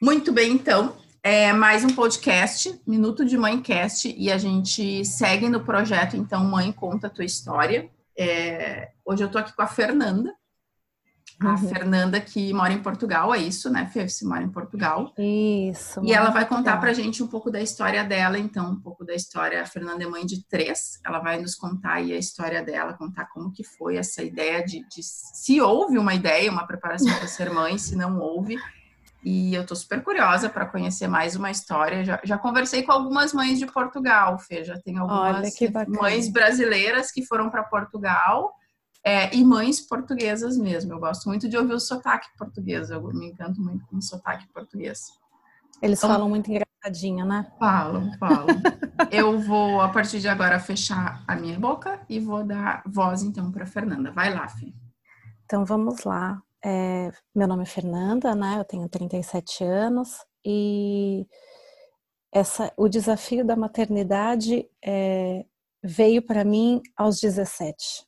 Muito bem, então. É mais um podcast, Minuto de Mãecast, e a gente segue no projeto, então, Mãe Conta a Tua História. É, hoje eu tô aqui com a Fernanda. A uhum. Fernanda que mora em Portugal, é isso, né, Fê? Você mora em Portugal. Isso. E ela vai contar pra gente um pouco da história dela, então, um pouco da história. A Fernanda é mãe de três, ela vai nos contar aí a história dela, contar como que foi essa ideia de, de se houve uma ideia, uma preparação para ser mãe, se não houve. E eu tô super curiosa para conhecer mais uma história. Já, já, conversei com algumas mães de Portugal, Fê. Já tem algumas mães brasileiras que foram para Portugal é, e mães portuguesas mesmo. Eu gosto muito de ouvir o sotaque português. Eu me encanto muito com o sotaque português. Eles então, falam muito engraçadinho, né? Falam, falam. eu vou, a partir de agora, fechar a minha boca e vou dar voz, então, para Fernanda. Vai lá, Fê. Então, vamos lá. É, meu nome é Fernanda, né? Eu tenho 37 anos e essa, o desafio da maternidade é, veio para mim aos 17.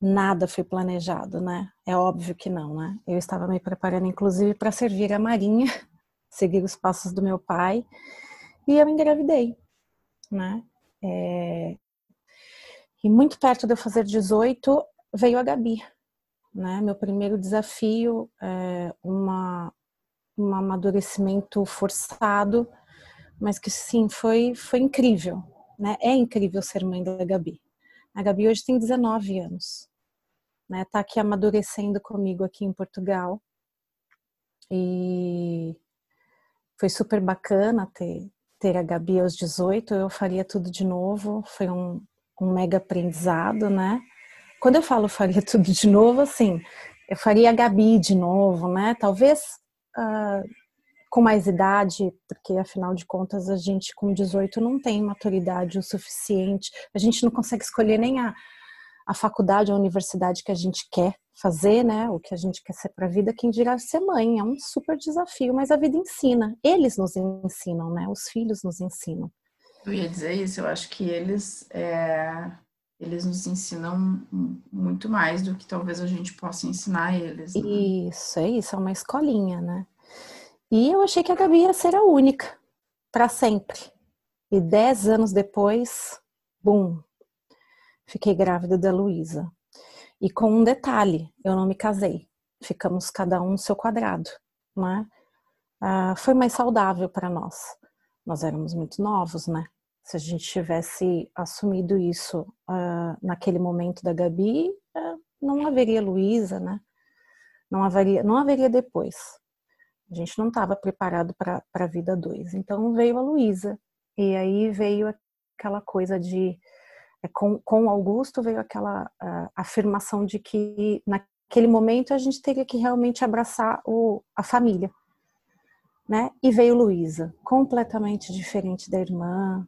Nada foi planejado, né? É óbvio que não, né? Eu estava me preparando, inclusive, para servir a Marinha, seguir os passos do meu pai, e eu engravidei, né? É... E muito perto de eu fazer 18, veio a Gabi, né? Meu primeiro desafio é uma, um amadurecimento forçado, mas que sim, foi, foi incrível, né? É incrível ser mãe da Gabi. A Gabi hoje tem 19 anos, né? Tá aqui amadurecendo comigo aqui em Portugal. E foi super bacana ter, ter a Gabi aos 18, eu faria tudo de novo, foi um, um mega aprendizado, né? Quando eu falo faria tudo de novo, assim, eu faria a Gabi de novo, né? Talvez uh, com mais idade, porque afinal de contas a gente com 18 não tem maturidade o suficiente, a gente não consegue escolher nem a, a faculdade, a universidade que a gente quer fazer, né? O que a gente quer ser para a vida, quem dirá ser mãe, é um super desafio, mas a vida ensina, eles nos ensinam, né? Os filhos nos ensinam. Eu ia dizer isso, eu acho que eles é, eles nos ensinam muito mais do que talvez a gente possa ensinar eles. Né? Isso, é isso, é uma escolinha, né? E eu achei que a Gabi ia ser a única, para sempre. E dez anos depois, bum, fiquei grávida da Luísa. E com um detalhe, eu não me casei. Ficamos cada um no seu quadrado, né? Ah, foi mais saudável para nós. Nós éramos muito novos, né? Se a gente tivesse assumido isso uh, naquele momento da Gabi, uh, não haveria Luísa, né? Não haveria, não haveria depois. A gente não estava preparado para a vida dois. Então veio a Luísa. E aí veio aquela coisa de. É, com, com Augusto veio aquela uh, afirmação de que naquele momento a gente teria que realmente abraçar o, a família. Né? E veio Luísa, completamente diferente da irmã,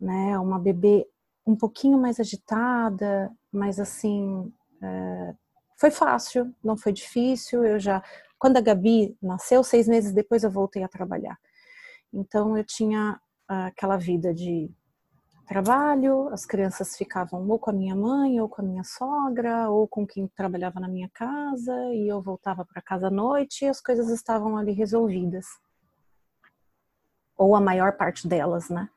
né? Uma bebê um pouquinho mais agitada, mas assim é, foi fácil, não foi difícil. Eu já, quando a Gabi nasceu, seis meses depois eu voltei a trabalhar. Então eu tinha aquela vida de trabalho, as crianças ficavam ou com a minha mãe, ou com a minha sogra, ou com quem trabalhava na minha casa, e eu voltava para casa à noite e as coisas estavam ali resolvidas. Ou a maior parte delas, né?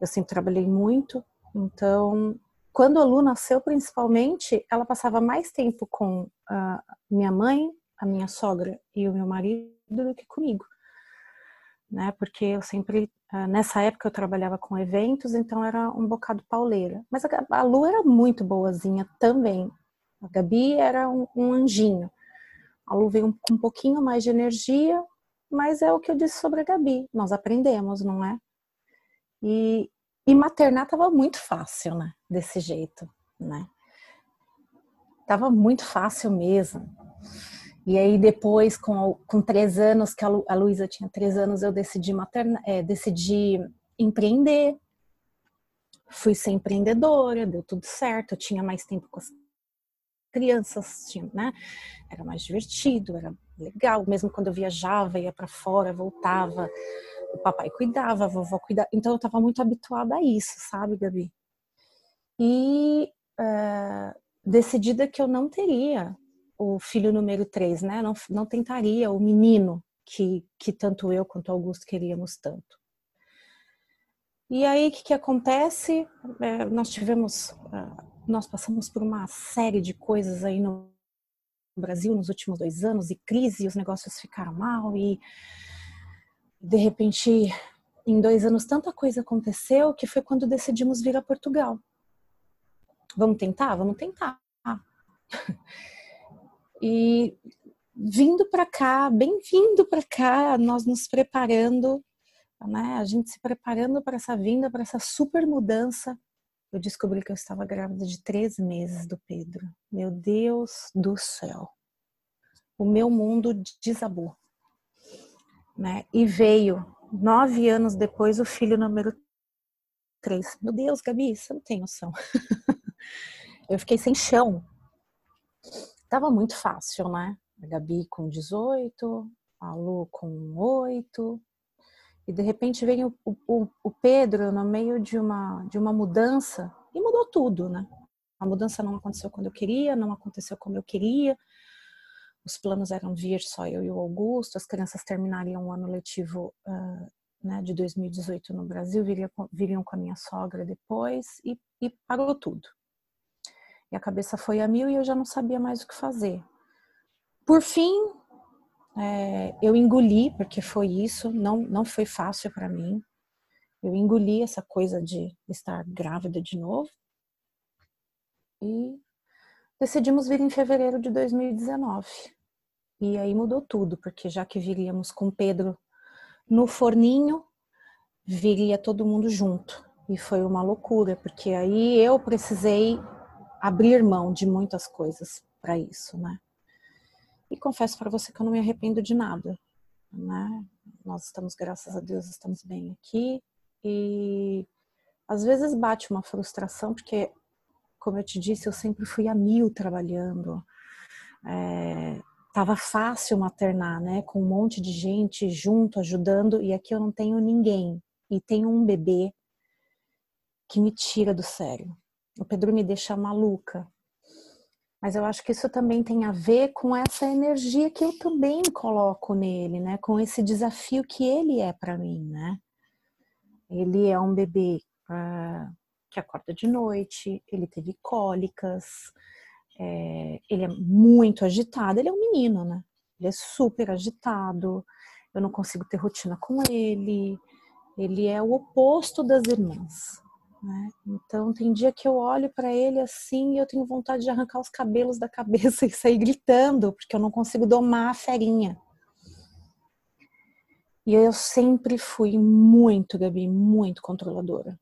Eu sempre trabalhei muito, então quando a Lu nasceu, principalmente, ela passava mais tempo com a minha mãe, a minha sogra e o meu marido do que comigo, né? Porque eu sempre ah, nessa época eu trabalhava com eventos, então era um bocado pauleira. Mas a Lu era muito boazinha também. A Gabi era um, um anjinho. A Lu veio com um pouquinho mais de energia, mas é o que eu disse sobre a Gabi. Nós aprendemos, não é? E, e maternar tava muito fácil, né? Desse jeito, né? Tava muito fácil mesmo. E aí depois, com, com três anos, que a, Lu, a Luísa tinha três anos, eu decidi maternar, é, decidi empreender. Fui ser empreendedora, deu tudo certo, eu tinha mais tempo com as crianças, tinha, né? Era mais divertido, era legal. Mesmo quando eu viajava, ia para fora, voltava o papai cuidava, a vovó cuidava. Então eu estava muito habituada a isso, sabe, Gabi? E uh, decidida que eu não teria o filho número 3, né? Não, não tentaria o menino, que, que tanto eu quanto Augusto queríamos tanto. E aí, o que, que acontece? É, nós tivemos, ah, nós passamos por uma série de coisas aí no Brasil nos últimos dois anos, e crise, e os negócios ficaram mal, e de repente, em dois anos, tanta coisa aconteceu que foi quando decidimos vir a Portugal. Vamos tentar? Vamos tentar. E vindo para cá, bem-vindo para cá, nós nos preparando, né? A gente se preparando para essa vinda, para essa super mudança. Eu descobri que eu estava grávida de três meses do Pedro. Meu Deus do céu. O meu mundo desabou. Né? E veio, nove anos depois, o filho número três. Meu Deus, Gabi, você não tem noção. eu fiquei sem chão. Tava muito fácil, né? A Gabi com 18, a Lu com 8. E de repente vem o, o, o Pedro no meio de uma, de uma mudança e mudou tudo, né? A mudança não aconteceu quando eu queria, não aconteceu como eu queria. Os planos eram vir só eu e o Augusto, as crianças terminariam o ano letivo uh, né, de 2018 no Brasil, viriam, viriam com a minha sogra depois e, e parou tudo. E a cabeça foi a mil e eu já não sabia mais o que fazer. Por fim, é, eu engoli, porque foi isso, não, não foi fácil para mim. Eu engoli essa coisa de estar grávida de novo. E decidimos vir em fevereiro de 2019. E aí mudou tudo, porque já que viríamos com Pedro no forninho, viria todo mundo junto. E foi uma loucura, porque aí eu precisei abrir mão de muitas coisas para isso, né? E confesso para você que eu não me arrependo de nada, né? Nós estamos, graças a Deus, estamos bem aqui e às vezes bate uma frustração porque, como eu te disse, eu sempre fui a mil trabalhando. É, tava fácil maternar, né? Com um monte de gente junto, ajudando, e aqui eu não tenho ninguém. E tenho um bebê que me tira do sério. O Pedro me deixa maluca. Mas eu acho que isso também tem a ver com essa energia que eu também coloco nele, né? Com esse desafio que ele é para mim, né? Ele é um bebê uh, que acorda de noite, ele teve cólicas, é, ele é muito agitado, ele é um menino, né? Ele é super agitado, eu não consigo ter rotina com ele, ele é o oposto das irmãs. Né? Então tem dia que eu olho para ele assim e eu tenho vontade de arrancar os cabelos da cabeça e sair gritando, porque eu não consigo domar a ferinha. E eu sempre fui muito, Gabi, muito controladora.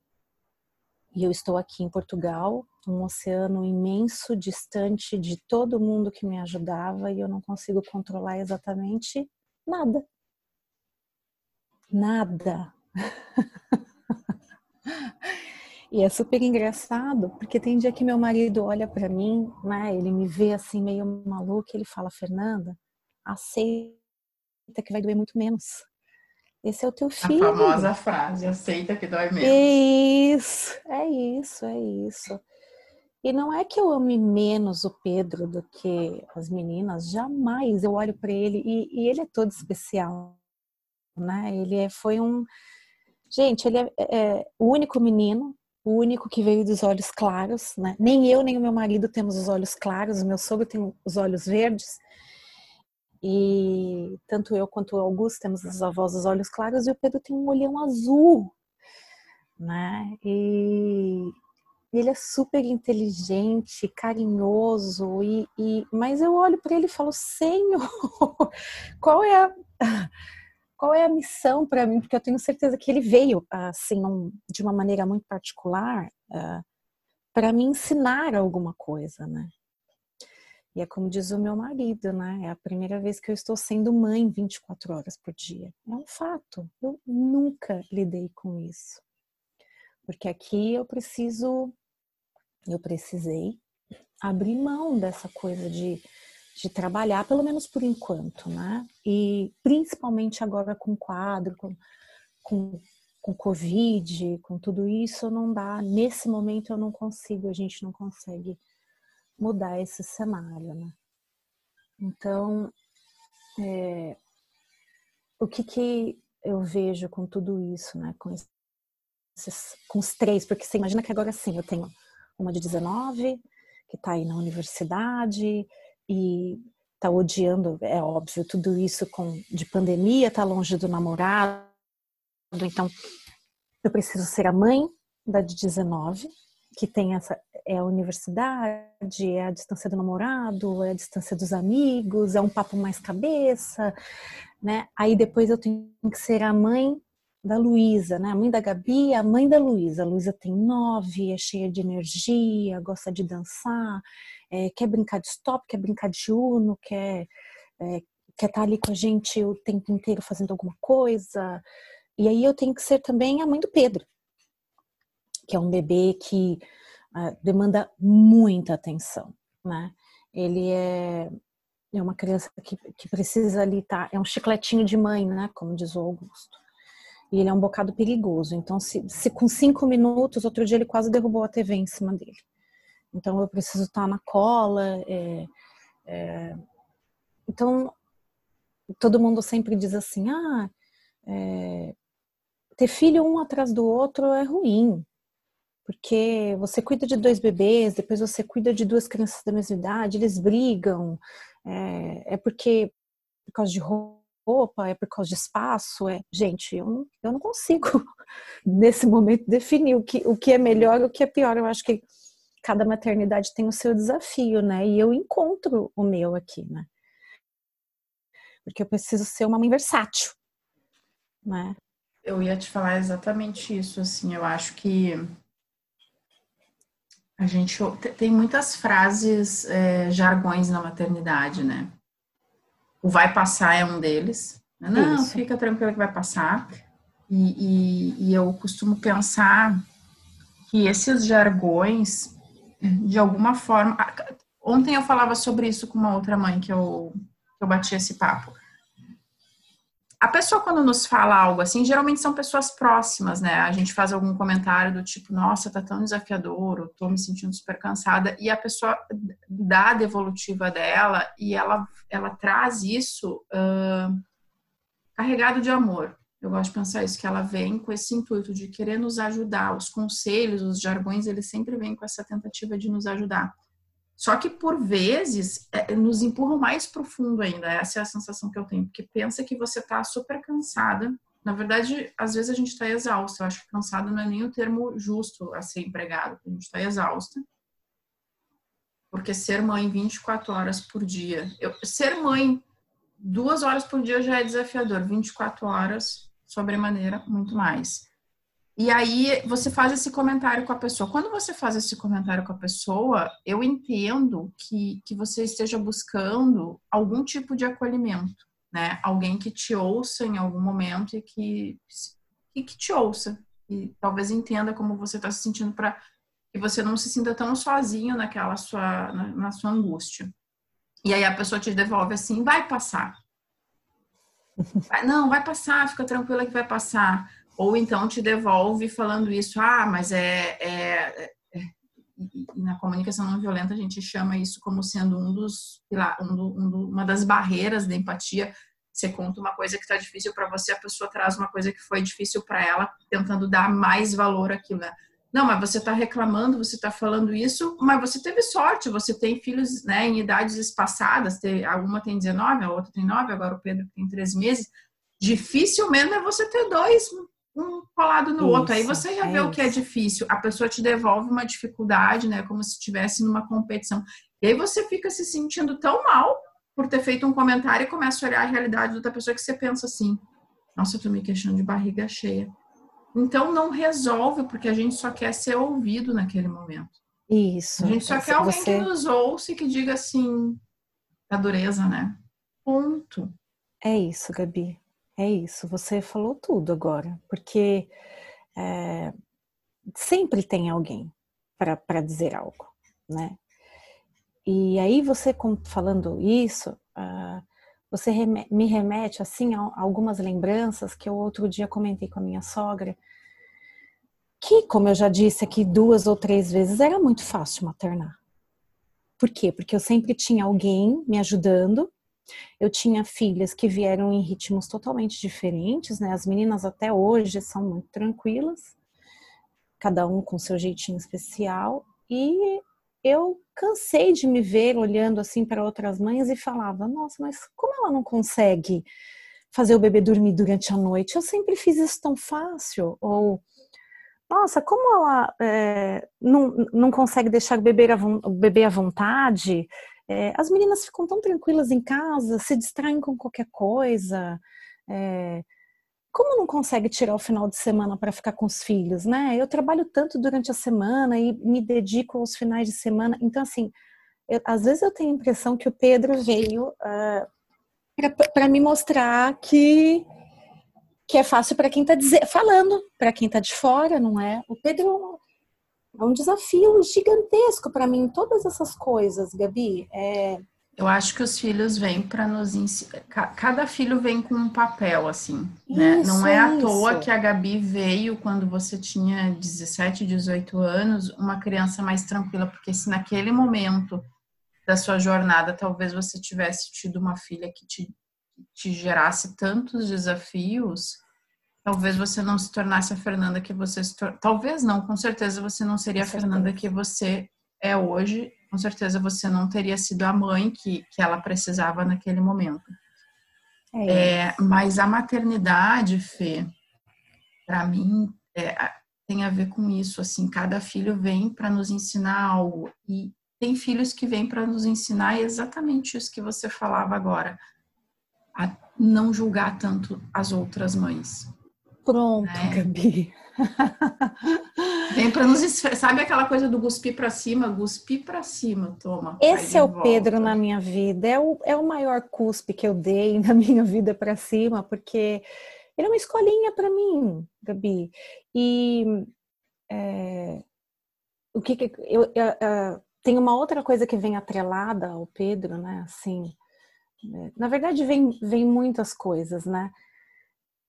E eu estou aqui em Portugal, um oceano imenso, distante de todo mundo que me ajudava, e eu não consigo controlar exatamente nada. Nada. E é super engraçado, porque tem dia que meu marido olha para mim, né? Ele me vê assim meio maluco, ele fala: "Fernanda, aceita que vai doer muito menos. Esse é o teu filho". A famosa frase: "Aceita que dói menos". É isso, é isso, é isso. E não é que eu ame menos o Pedro do que as meninas, jamais. Eu olho para ele e, e, ele é todo especial, né? Ele é, foi um, gente, ele é, é o único menino o único que veio dos olhos claros, né? Nem eu nem o meu marido temos os olhos claros, o meu sogro tem os olhos verdes. E tanto eu quanto o Augusto temos os avós os olhos claros e o Pedro tem um olhão azul, né? E ele é super inteligente, carinhoso e, e mas eu olho para ele e falo, Senhor, qual é a qual é a missão para mim? Porque eu tenho certeza que ele veio, assim, um, de uma maneira muito particular, uh, para me ensinar alguma coisa, né? E é como diz o meu marido, né? É a primeira vez que eu estou sendo mãe 24 horas por dia. É um fato. Eu nunca lidei com isso. Porque aqui eu preciso, eu precisei abrir mão dessa coisa de de trabalhar, pelo menos por enquanto, né? E principalmente agora com quadro, com, com, com Covid, com tudo isso, não dá. Nesse momento eu não consigo, a gente não consegue mudar esse cenário, né? Então, é, o que, que eu vejo com tudo isso, né? Com, esses, com os três, porque você imagina que agora sim, eu tenho uma de 19, que está aí na universidade e está odiando, é óbvio, tudo isso com de pandemia, está longe do namorado, então eu preciso ser a mãe da de 19, que tem essa é a universidade, é a distância do namorado, é a distância dos amigos, é um papo mais cabeça, né? Aí depois eu tenho que ser a mãe da Luísa, né? A mãe da Gabi, a mãe da Luísa. A Luísa tem nove, é cheia de energia, gosta de dançar, é, quer brincar de stop, quer brincar de uno, quer é, quer estar tá ali com a gente o tempo inteiro fazendo alguma coisa. E aí eu tenho que ser também a mãe do Pedro, que é um bebê que uh, demanda muita atenção, né? Ele é, é uma criança que, que precisa ali estar, tá, é um chicletinho de mãe, né? Como diz o Augusto. E ele é um bocado perigoso. Então, se, se com cinco minutos, outro dia ele quase derrubou a TV em cima dele. Então, eu preciso estar tá na cola. É, é, então, todo mundo sempre diz assim: ah, é, ter filho um atrás do outro é ruim. Porque você cuida de dois bebês, depois você cuida de duas crianças da mesma idade, eles brigam, é, é porque por causa de roupa, é por causa de espaço, é gente, eu não, eu não consigo nesse momento definir o que, o que é melhor e o que é pior. Eu acho que cada maternidade tem o seu desafio, né? E eu encontro o meu aqui, né? Porque eu preciso ser uma mãe versátil, né? Eu ia te falar exatamente isso, assim, eu acho que a gente tem muitas frases, é, jargões na maternidade, né? O vai passar é um deles. Não, Isso. fica tranquilo que vai passar. E, e, e, eu costumo pensar que esses jargões, de alguma forma. Ontem eu falava sobre isso com uma outra mãe que eu, que eu bati esse papo a pessoa quando nos fala algo assim, geralmente são pessoas próximas, né? A gente faz algum comentário do tipo, nossa, tá tão desafiador, eu tô me sentindo super cansada, e a pessoa dá a devolutiva dela e ela, ela traz isso uh, carregado de amor. Eu gosto de pensar isso, que ela vem com esse intuito de querer nos ajudar. Os conselhos, os jargões, eles sempre vêm com essa tentativa de nos ajudar. Só que por vezes é, nos empurram mais profundo ainda. Essa é a sensação que eu tenho, porque pensa que você está super cansada. Na verdade, às vezes a gente está exausta. Eu acho que cansada não é nem o termo justo a ser empregado. A gente está exausta. Porque ser mãe 24 horas por dia, eu, ser mãe duas horas por dia já é desafiador, 24 horas sobremaneira muito mais. E aí você faz esse comentário com a pessoa. Quando você faz esse comentário com a pessoa, eu entendo que, que você esteja buscando algum tipo de acolhimento, né? Alguém que te ouça em algum momento e que, e que te ouça. E talvez entenda como você está se sentindo para que você não se sinta tão sozinho naquela sua, na, na sua angústia. E aí a pessoa te devolve assim, vai passar. Não, vai passar, fica tranquila que vai passar ou então te devolve falando isso, ah, mas é, é, é na comunicação não violenta a gente chama isso como sendo um dos um do, um do, uma das barreiras da empatia. Você conta uma coisa que está difícil para você, a pessoa traz uma coisa que foi difícil para ela, tentando dar mais valor àquilo. Né? Não, mas você está reclamando, você está falando isso, mas você teve sorte, você tem filhos né, em idades espaçadas, tem, alguma tem 19, a outra tem 9, agora o Pedro tem 3 meses. Dificilmente é você ter dois um colado no isso, outro. Aí você ia é isso. o que é difícil. A pessoa te devolve uma dificuldade, né? Como se estivesse numa competição. E aí você fica se sentindo tão mal por ter feito um comentário e começa a olhar a realidade da outra pessoa que você pensa assim: nossa, eu tô me queixando de barriga cheia. Então não resolve, porque a gente só quer ser ouvido naquele momento. Isso. A gente só quer alguém você... que nos ouça e que diga assim, a dureza, né? Ponto. É isso, Gabi. É isso, você falou tudo agora, porque é, sempre tem alguém para dizer algo, né? E aí você falando isso, uh, você me remete assim a algumas lembranças que eu outro dia comentei com a minha sogra, que, como eu já disse aqui duas ou três vezes, era muito fácil maternar. Por quê? Porque eu sempre tinha alguém me ajudando Eu tinha filhas que vieram em ritmos totalmente diferentes, né? As meninas até hoje são muito tranquilas, cada um com seu jeitinho especial. E eu cansei de me ver olhando assim para outras mães e falava: Nossa, mas como ela não consegue fazer o bebê dormir durante a noite? Eu sempre fiz isso tão fácil. Ou nossa, como ela é, não, não consegue deixar o bebê, a, o bebê à vontade? É, as meninas ficam tão tranquilas em casa, se distraem com qualquer coisa. É, como não consegue tirar o final de semana para ficar com os filhos, né? Eu trabalho tanto durante a semana e me dedico aos finais de semana. Então, assim, eu, às vezes eu tenho a impressão que o Pedro veio uh, para me mostrar que que é fácil para quem está falando, para quem está de fora, não é? O Pedro é um desafio gigantesco para mim, todas essas coisas, Gabi. É... Eu acho que os filhos vêm para nos ensinar. Cada filho vem com um papel, assim. Né? Isso, Não é à toa que a Gabi veio quando você tinha 17, 18 anos, uma criança mais tranquila, porque se naquele momento da sua jornada talvez você tivesse tido uma filha que te te gerasse tantos desafios, talvez você não se tornasse a Fernanda que você se tor... talvez não, com certeza você não seria a Fernanda que você é hoje, com certeza você não teria sido a mãe que, que ela precisava naquele momento. É, é mas a maternidade, Fê, para mim, é, tem a ver com isso, assim, cada filho vem para nos ensinar algo e tem filhos que vêm para nos ensinar exatamente isso que você falava agora, a não julgar tanto as outras mães. Pronto, né? Gabi. Vem para nos sabe aquela coisa do cuspir para cima, cuspir para cima, toma. Esse é o volta. Pedro na minha vida, é o, é o maior cuspe que eu dei na minha vida para cima, porque ele é uma escolinha para mim, Gabi. E é, o que, que eu, eu, eu, tem uma outra coisa que vem atrelada ao Pedro, né? Assim, é, na verdade, vem, vem muitas coisas, né?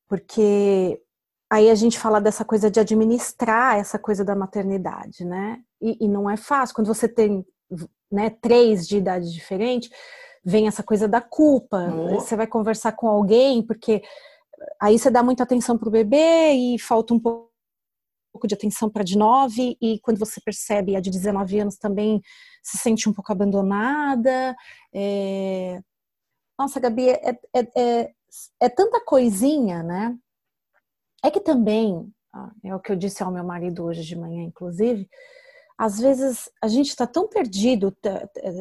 Porque aí a gente fala dessa coisa de administrar essa coisa da maternidade, né? E, e não é fácil. Quando você tem né, três de idade diferente, vem essa coisa da culpa. Oh. Você vai conversar com alguém, porque aí você dá muita atenção para o bebê e falta um pouco de atenção para de 9, e quando você percebe a de 19 anos também se sente um pouco abandonada. É, nossa, Gabi, é, é, é, é tanta coisinha, né? É que também, é o que eu disse ao meu marido hoje de manhã, inclusive, às vezes a gente está tão perdido,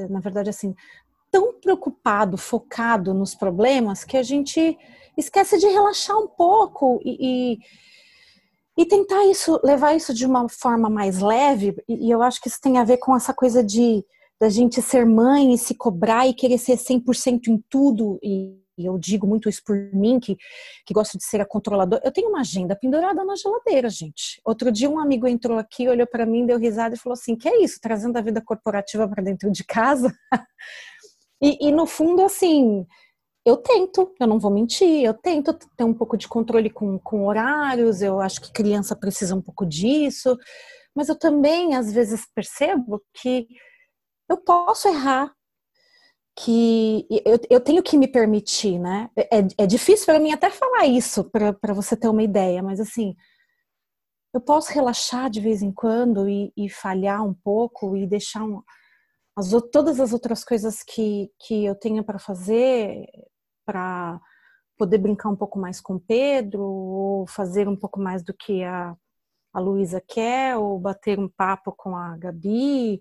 na verdade, assim, tão preocupado, focado nos problemas, que a gente esquece de relaxar um pouco e, e, e tentar isso, levar isso de uma forma mais leve. E, eu acho que isso tem a ver com essa coisa de da gente ser mãe e se cobrar e querer ser 100% em tudo e eu digo muito isso por mim, que, que gosto de ser a controladora. Eu tenho uma agenda pendurada na geladeira, gente. Outro dia um amigo entrou aqui, olhou para mim, deu risada e falou assim: "Que é isso? Trazendo a vida corporativa para dentro de casa?" e, e no fundo, assim, eu tento, eu não vou mentir, eu tento ter um pouco de controle com, com horários. Eu acho que criança precisa um pouco disso, mas eu também às vezes percebo que eu posso errar, que eu, eu tenho que me permitir, né? É, é difícil para mim até falar isso, para você ter uma ideia, mas assim, eu posso relaxar de vez em quando e, e falhar um pouco e deixar um, as, todas as outras coisas que, que eu tenho para fazer para poder brincar um pouco mais com o Pedro, ou fazer um pouco mais do que a, a Luísa quer, ou bater um papo com a Gabi,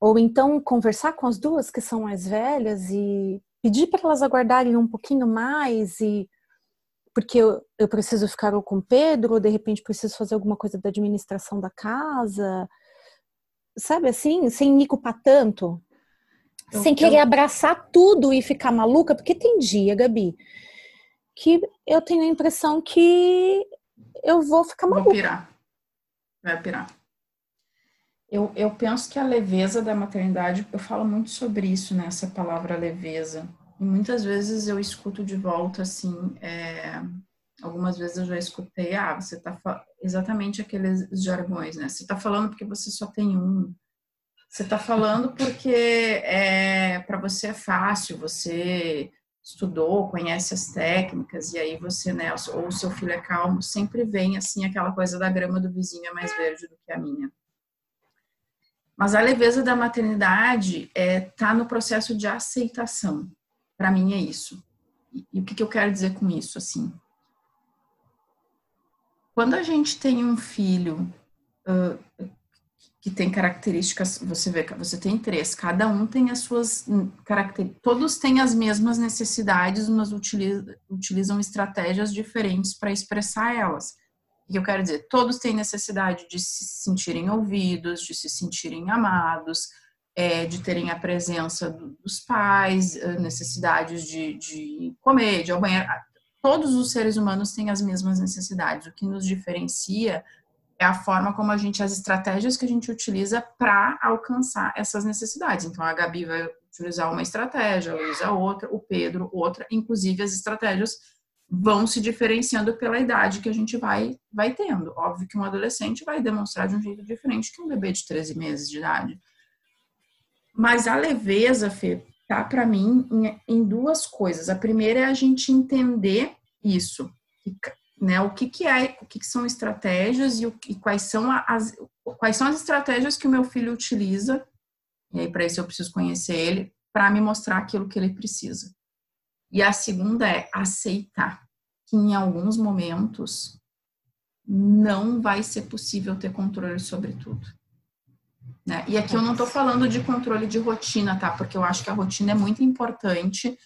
ou então conversar com as duas que são mais velhas e pedir para elas aguardarem um pouquinho mais e porque eu, eu preciso ficar ou com Pedro, ou de repente preciso fazer alguma coisa da administração da casa, sabe assim, sem me culpar tanto, eu, sem querer eu... abraçar tudo e ficar maluca, porque tem dia, Gabi, que eu tenho a impressão que eu vou ficar maluca. Vou pirar. Vai pirar. Eu, eu penso que a leveza da maternidade, eu falo muito sobre isso nessa palavra leveza. E muitas vezes eu escuto de volta assim, é, algumas vezes eu já escutei, ah, você tá exatamente aqueles jargões, né? Você tá falando porque você só tem um. Você está falando porque é, para você é fácil, você estudou, conhece as técnicas, e aí você, né, ou seu filho é calmo, sempre vem assim aquela coisa da grama do vizinho é mais verde do que a minha. Mas a leveza da maternidade é tá no processo de aceitação. Para mim é isso. E, e o que, que eu quero dizer com isso, assim? Quando a gente tem um filho uh, que tem características, você vê que você tem três, cada um tem as suas características, todos têm as mesmas necessidades, mas utilizam estratégias diferentes para expressar elas. O que eu quero dizer? Todos têm necessidade de se sentirem ouvidos, de se sentirem amados, é, de terem a presença do, dos pais, eh, necessidades de, de comer, de ao banheiro. Todos os seres humanos têm as mesmas necessidades. O que nos diferencia é a forma como a gente, as estratégias que a gente utiliza para alcançar essas necessidades. Então, a Gabi vai utilizar uma estratégia, a Luísa outra, o Pedro outra, inclusive as estratégias vão se diferenciando pela idade que a gente vai, vai tendo. Óbvio que um adolescente vai demonstrar de um jeito diferente que um bebê de 13 meses de idade. Mas a leveza, Fê, tá para mim em, em, duas coisas. A primeira é a gente entender isso, né? O que, que é, o que, que são estratégias e, o, e quais são as quais são as estratégias que o meu filho utiliza. E aí para isso eu preciso conhecer ele para me mostrar aquilo que ele precisa. E a segunda é aceitar que em alguns momentos não vai ser possível ter controle sobre tudo. Né? E aqui eu não estou falando de controle de rotina, tá? Porque eu acho que a rotina é muito importante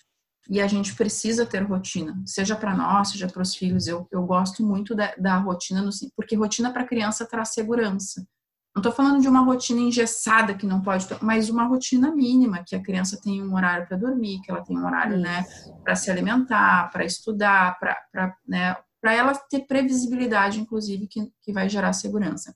e a gente precisa ter rotina, seja para nós, seja para os filhos. Eu, eu gosto muito da, da rotina, no, porque rotina para criança traz segurança. Não estou falando de uma rotina engessada que não pode, mas uma rotina mínima, que a criança tem um horário para dormir, que ela tem um horário, né, para se alimentar, para estudar, para, né, para ela ter previsibilidade, inclusive, que, que vai gerar segurança.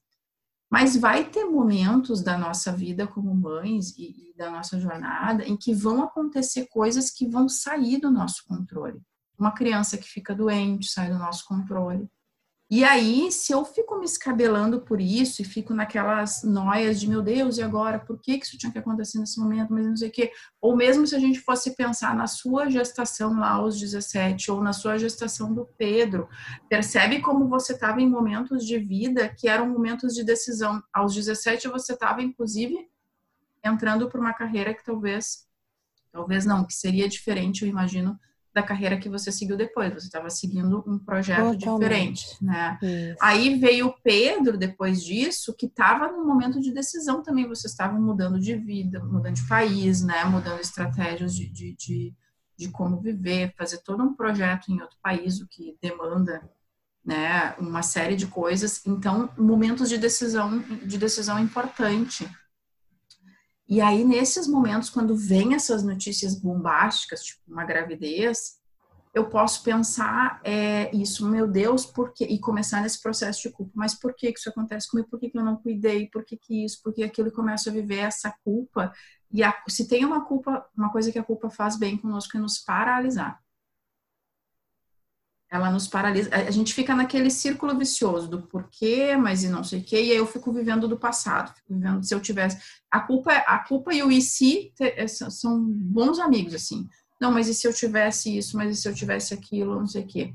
Mas vai ter momentos da nossa vida como mães e, e da nossa jornada em que vão acontecer coisas que vão sair do nosso controle. Uma criança que fica doente sai do nosso controle. E aí, se eu fico me escabelando por isso e fico naquelas noias de meu Deus, e agora? Por que isso tinha que acontecer nesse momento? Mas não sei o quê. Ou mesmo se a gente fosse pensar na sua gestação lá aos 17, ou na sua gestação do Pedro, percebe como você estava em momentos de vida que eram momentos de decisão. Aos 17, você estava, inclusive, entrando por uma carreira que talvez, talvez não, que seria diferente, eu imagino, da carreira que você seguiu depois. Você estava seguindo um projeto Totalmente. diferente, né? Isso. Aí veio o Pedro depois disso, que estava num momento de decisão também. Vocês estavam mudando de vida, mudando de país, né? Mudando estratégias de, de, de, de como viver, fazer todo um projeto em outro país, o que demanda né, uma série de coisas. Então, momentos de decisão, de decisão importante. E aí, nesses momentos, quando vem essas notícias bombásticas, tipo uma gravidez, eu posso pensar é, isso, meu Deus, por quê? E começar nesse processo de culpa. Mas por que isso acontece comigo? Por que, eu não cuidei? Por que, que isso? Por que aquilo? E começo a viver essa culpa. E a, se tem uma culpa, uma coisa que a culpa faz bem conosco é nos paralisar ela nos paralisa. A gente fica naquele círculo vicioso do porquê, mas e não sei o quê, e aí eu fico vivendo do passado, fico vivendo se eu tivesse. A culpa, a culpa e o e se é, são bons amigos, assim. Não, mas e se eu tivesse isso, mas e se eu tivesse aquilo, não sei o quê.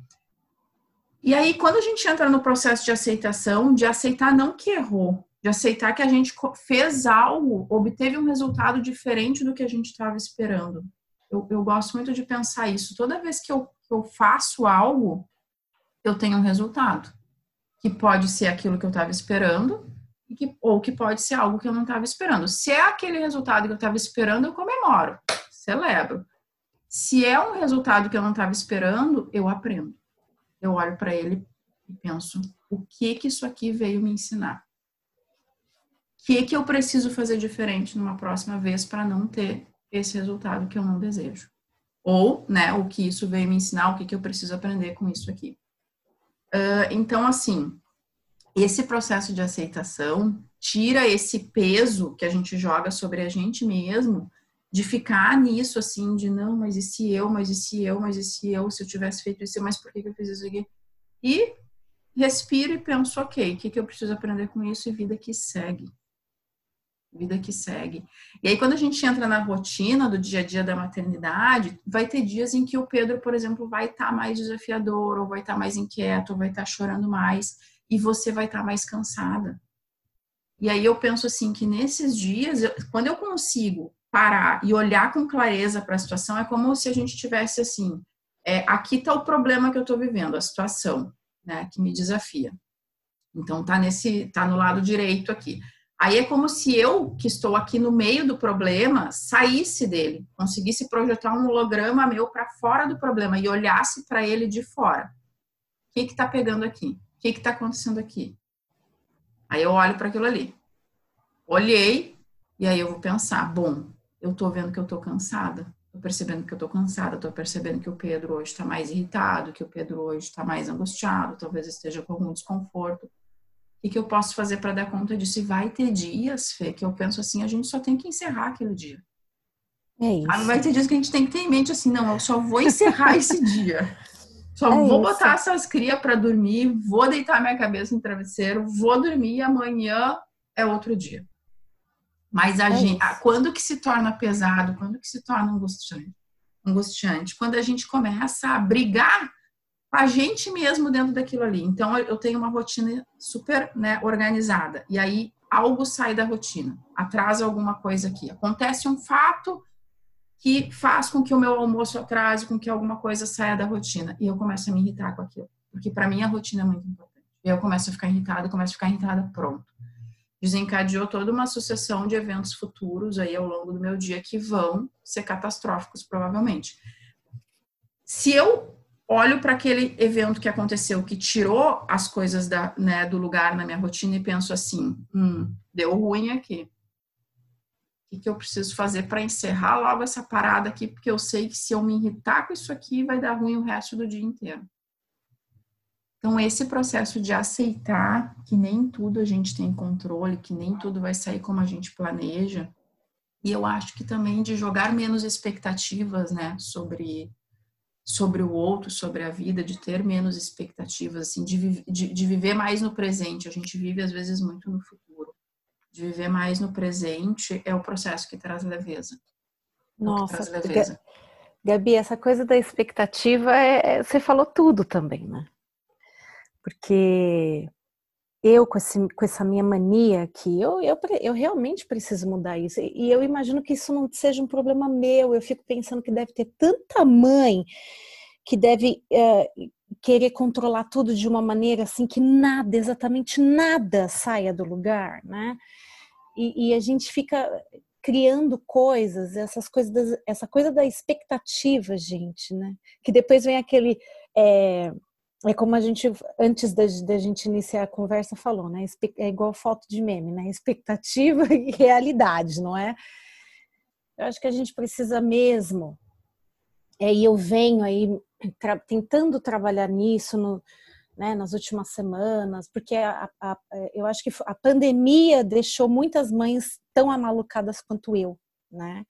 E aí, quando a gente entra no processo de aceitação, de aceitar não que errou, de aceitar que a gente fez algo, obteve um resultado diferente do que a gente estava esperando. Eu, eu gosto muito de pensar isso. Toda vez que eu eu faço algo, eu tenho um resultado. Que pode ser aquilo que eu estava esperando, que, ou que pode ser algo que eu não estava esperando. Se é aquele resultado que eu estava esperando, eu comemoro, celebro. Se é um resultado que eu não estava esperando, eu aprendo. Eu olho para ele e penso: o que que isso aqui veio me ensinar? O que que eu preciso fazer diferente numa próxima vez para não ter esse resultado que eu não desejo? Ou, né, o que isso veio me ensinar, o que, que eu preciso aprender com isso aqui. Uh, então, assim, esse processo de aceitação tira esse peso que a gente joga sobre a gente mesmo, de ficar nisso, assim, de não, mas e se eu, mas e se eu, mas e se eu, se eu tivesse feito isso, mas por que, que eu fiz isso aqui? E respiro e penso, ok, o que, que eu preciso aprender com isso e vida que segue. Vida que segue. E aí, quando a gente entra na rotina do dia a dia da maternidade, vai ter dias em que o Pedro, por exemplo, vai estar tá mais desafiador, ou vai estar tá mais inquieto, ou vai estar tá chorando mais, e você vai estar tá mais cansada. E aí eu penso assim que nesses dias, eu, quando eu consigo parar e olhar com clareza para a situação, é como se a gente tivesse assim, é, aqui está o problema que eu estou vivendo, a situação, né, que me desafia. Então tá nesse, tá no lado direito aqui. Aí é como se eu, que estou aqui no meio do problema, saísse dele, conseguisse projetar um holograma meu para fora do problema e olhasse para ele de fora. O que está pegando aqui? O que está acontecendo aqui? Aí eu olho para aquilo ali. Olhei, e aí eu vou pensar: bom, eu estou vendo que eu estou cansada. Estou percebendo que eu estou cansada, estou percebendo que o Pedro hoje está mais irritado, que o Pedro hoje está mais angustiado, talvez esteja com algum desconforto o que eu posso fazer para dar conta disso? E vai ter dias, Fê, que eu penso assim, a gente só tem que encerrar aquele dia. É isso. Ah, vai ter dias que a gente tem que ter em mente assim, não, eu só vou encerrar esse dia. Só é vou isso. botar essas crias para dormir, vou deitar minha cabeça no travesseiro, vou dormir e amanhã é outro dia. Mas a é gente, quando que se torna pesado, quando que se torna angustiante? Angustiante, quando a gente começa a brigar a gente mesmo dentro daquilo ali. Então, eu tenho uma rotina super né, organizada. E aí, algo sai da rotina, atrasa alguma coisa aqui. Acontece um fato que faz com que o meu almoço atrase, com que alguma coisa saia da rotina. E eu começo a me irritar com aquilo. Porque para mim a rotina é muito importante. E eu começo a ficar irritada, começo a ficar irritada, pronto. Desencadeou toda uma sucessão de eventos futuros aí ao longo do meu dia que vão ser catastróficos, provavelmente. Se eu olho para aquele evento que aconteceu, que tirou as coisas da, né, do lugar na minha rotina e penso assim: hum, deu ruim aqui. O que, que eu preciso fazer para encerrar logo essa parada aqui? Porque eu sei que se eu me irritar com isso aqui, vai dar ruim o resto do dia inteiro. Então, esse processo de aceitar que nem tudo a gente tem controle, que nem tudo vai sair como a gente planeja, e eu acho que também de jogar menos expectativas, né, sobre sobre o outro, sobre a vida, de ter menos expectativas, assim, de, de, de, viver mais no presente. A gente vive às vezes muito no futuro. De viver mais no presente é o processo que traz leveza. É Nossa, traz leveza. Gabi, essa coisa da expectativa, é, é, você falou tudo também, né? Porque eu, com, esse, com essa minha mania aqui, eu, eu, eu realmente preciso mudar isso. E eu imagino que isso não seja um problema meu. Eu fico pensando que deve ter tanta mãe que deve é, querer controlar tudo de uma maneira assim que nada, exatamente nada saia do lugar, né? E, e a gente fica criando coisas, essas coisas, das, essa coisa da expectativa, gente, né? Que depois vem aquele é, é como a gente, antes da, da, gente iniciar a conversa, falou, né? É igual foto de meme, né? Expectativa e realidade, não é? Eu acho que a gente precisa mesmo. É, e eu venho aí tra tentando trabalhar nisso no, né, nas últimas semanas, porque a, a, eu acho que a pandemia deixou muitas mães tão amalucadas quanto eu, né?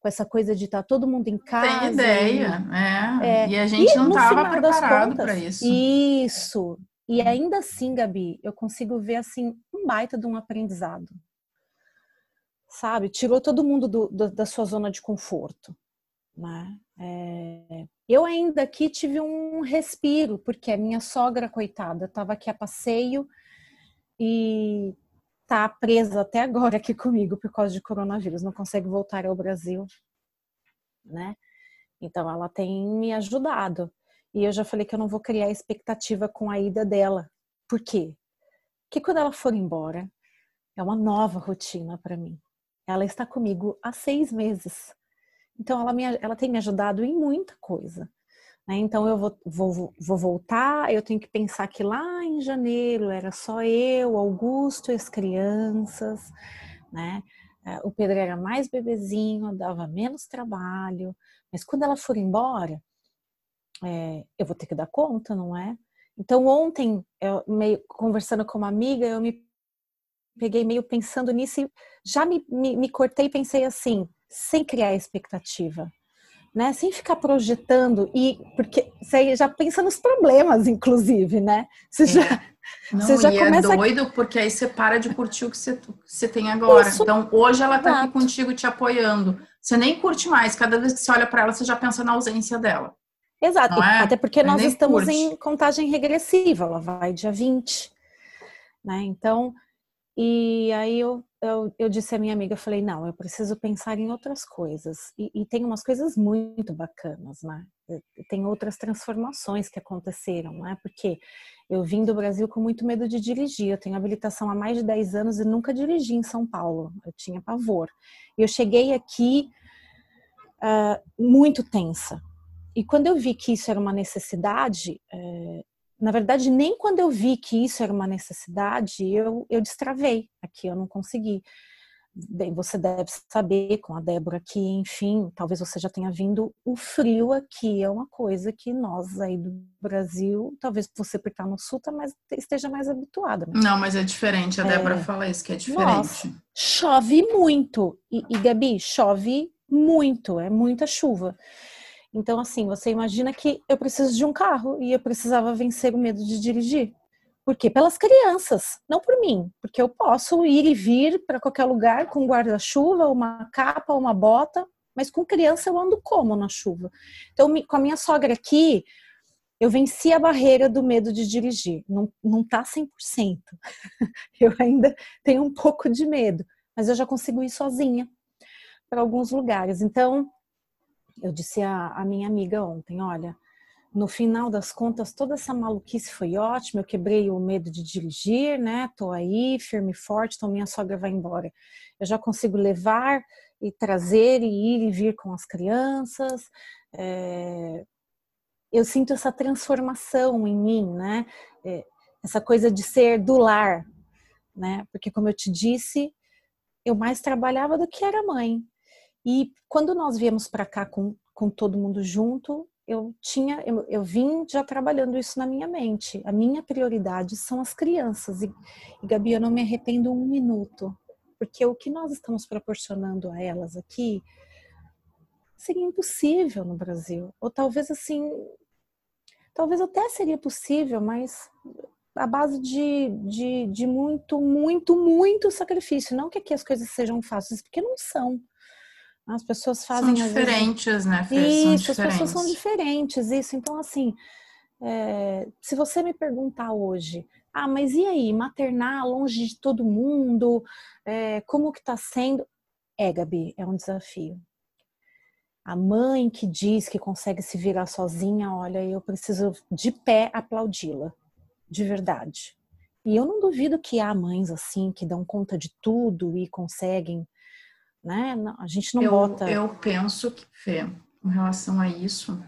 Com essa coisa de estar tá todo mundo em casa. Tem ideia, e, é. é. E a gente e, não estava preparado para isso. Isso. E ainda assim, Gabi, eu consigo ver assim um baita de um aprendizado. Sabe? Tirou todo mundo do, do, da sua zona de conforto. Né? É... Eu ainda aqui tive um respiro, porque a minha sogra, coitada, estava aqui a passeio e está presa até agora aqui comigo por causa de coronavírus, não consegue voltar ao Brasil, né? Então ela tem me ajudado. E eu já falei que eu não vou criar expectativa com a ida dela. Por quê? Porque quando ela for embora, é uma nova rotina para mim. Ela está comigo há seis meses. Então ela, me, ela tem me ajudado em muita coisa. Né? Então eu vou, vou, vou voltar, eu tenho que pensar que lá em janeiro era só eu, Augusto e as crianças, né? É, o Pedro era mais bebezinho, dava menos trabalho, mas quando ela for embora, é, eu vou ter que dar conta, não é? Então ontem, eu meio conversando com uma amiga, eu me peguei meio pensando nisso e já me, me, me cortei e pensei assim, sem criar expectativa né? Sem ficar projetando e porque você já pensa nos problemas, inclusive, né? Você já, Não, você já e é começa é doido porque aí você para de curtir o que você, você tem agora. Isso. Então, hoje ela tá Exato. aqui contigo te apoiando. Você nem curte mais. Cada vez que você olha para ela, você já pensa na ausência dela. Exato. É? Até porque nós estamos curte. em contagem regressiva. Ela vai dia 20. Né? Então, e aí eu, eu, eu, disse à minha amiga, falei, não, eu preciso pensar em outras coisas. E, e tem umas coisas muito bacanas, né? Tem outras transformações que aconteceram, né? Porque eu vim do Brasil com muito medo de dirigir. Eu tenho habilitação há mais de 10 anos e nunca dirigi em São Paulo. Eu tinha pavor. E eu cheguei aqui uh, muito tensa. E quando eu vi que isso era uma necessidade, uh, na verdade, nem quando eu vi que isso era uma necessidade, eu, eu destravei aqui, eu não consegui. Bem, você deve saber com a Débora aqui, enfim, talvez você já tenha vindo. O frio aqui é uma coisa que nós aí do Brasil, talvez você por estar no sul, tá mais, esteja mais habituada. Né? Não, mas é diferente. A Débora é... fala isso, que é diferente. Nossa, chove muito. E, e Gabi, chove muito, é muita chuva. Então, assim, você imagina que eu preciso de um carro e eu precisava vencer o medo de dirigir. Por quê? Pelas crianças, não por mim, porque eu posso ir e vir para qualquer lugar com guarda-chuva, uma capa, uma bota, mas com criança eu ando como na chuva? Então, com a minha sogra aqui, eu venci a barreira do medo de dirigir. Não, não tá 100%. eu ainda tenho um pouco de medo, mas eu já consigo ir sozinha para alguns lugares. Então, eu disse à, minha amiga ontem, olha, no final das contas, toda essa maluquice foi ótima. Eu quebrei o medo de dirigir, né? Tô aí, firme e forte, então minha sogra vai embora. Eu já consigo levar e trazer e ir e vir com as crianças. É... Eu sinto essa transformação em mim, né? É... Essa coisa de ser do lar, né? Porque, como eu te disse, eu mais trabalhava do que era mãe. E quando nós viemos para cá com, com todo mundo junto, eu tinha, eu, eu, vim já trabalhando isso na minha mente. A minha prioridade são as crianças. E, e Gabi, eu não me arrependo um minuto, porque o que nós estamos proporcionando a elas aqui seria impossível no Brasil. Ou talvez assim, talvez até seria possível, mas a base de, de, de muito, muito, muito sacrifício. Não que aqui as coisas sejam fáceis, porque não são. As pessoas fazem. São diferentes, vezes... né, Fê? Isso, as pessoas são diferentes, isso. Então, assim, é... se você me perguntar hoje, ah, mas e aí, maternar longe de todo mundo, é... como que tá sendo? É, Gabi, é um desafio. A mãe que diz que consegue se virar sozinha, olha, eu preciso de pé aplaudi-la, de verdade. E eu não duvido que há mães assim que dão conta de tudo e conseguem né? A gente não eu, bota. Eu penso que, Fê, com relação a isso,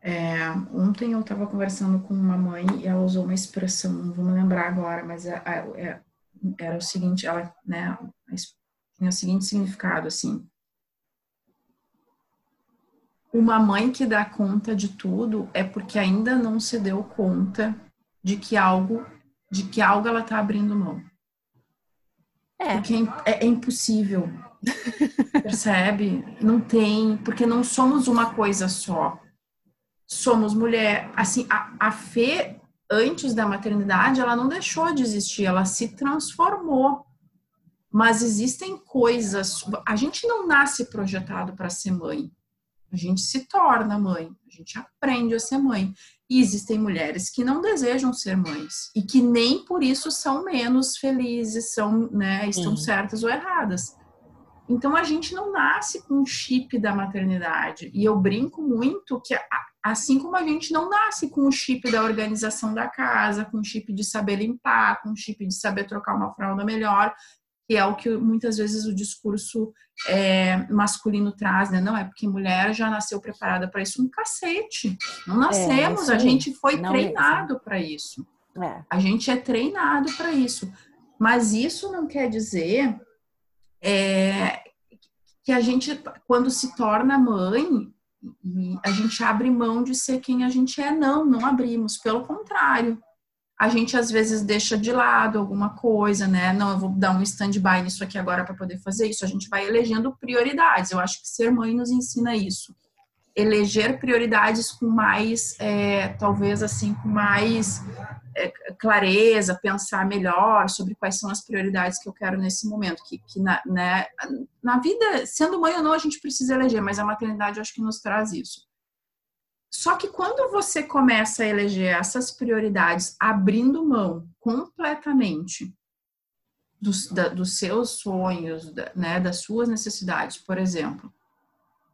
é, ontem eu estava conversando com uma mãe e ela usou uma expressão, não vou me lembrar agora, mas é, é, era o seguinte, ela, né, tinha o seguinte significado, assim, uma mãe que dá conta de tudo é porque ainda não se deu conta de que algo, de que algo ela está abrindo mão. É. Porque é, é impossível. Percebe? Não tem, porque não somos uma coisa só. Somos mulher. Assim, a, a Fê, antes da maternidade, ela não deixou de existir, ela se transformou. Mas existem coisas. A gente não nasce projetado para ser mãe. A gente se torna mãe, a gente aprende a ser mãe. E existem mulheres que não desejam ser mães e que nem por isso são menos felizes, são, né, estão certas ou erradas. Então a gente não nasce com o chip da maternidade. E eu brinco muito que assim como a gente não nasce com o chip da organização da casa, com o chip de saber limpar, com o chip de saber trocar uma fralda melhor, que é o que muitas vezes o discurso é, masculino traz, né? Não é porque mulher já nasceu preparada para isso, um cacete. Não é, nascemos, é, a gente foi não treinado para isso. É. A gente é treinado para isso. Mas isso não quer dizer é, que a gente, quando se torna mãe, a gente abre mão de ser quem a gente é. Não, não abrimos. Pelo contrário a gente às vezes deixa de lado alguma coisa, né? Não, eu vou dar um stand-by nisso aqui agora para poder fazer isso. A gente vai elegendo prioridades. Eu acho que ser mãe nos ensina isso. Eleger prioridades com mais, é, talvez assim, com mais é, clareza, pensar melhor sobre quais são as prioridades que eu quero nesse momento. Que, que na, né, na vida, sendo mãe ou não, a gente precisa eleger, mas a maternidade eu acho que nos traz isso. Só que quando você começa a eleger essas prioridades, abrindo mão completamente dos, da, dos seus sonhos, da, né, das suas necessidades, por exemplo,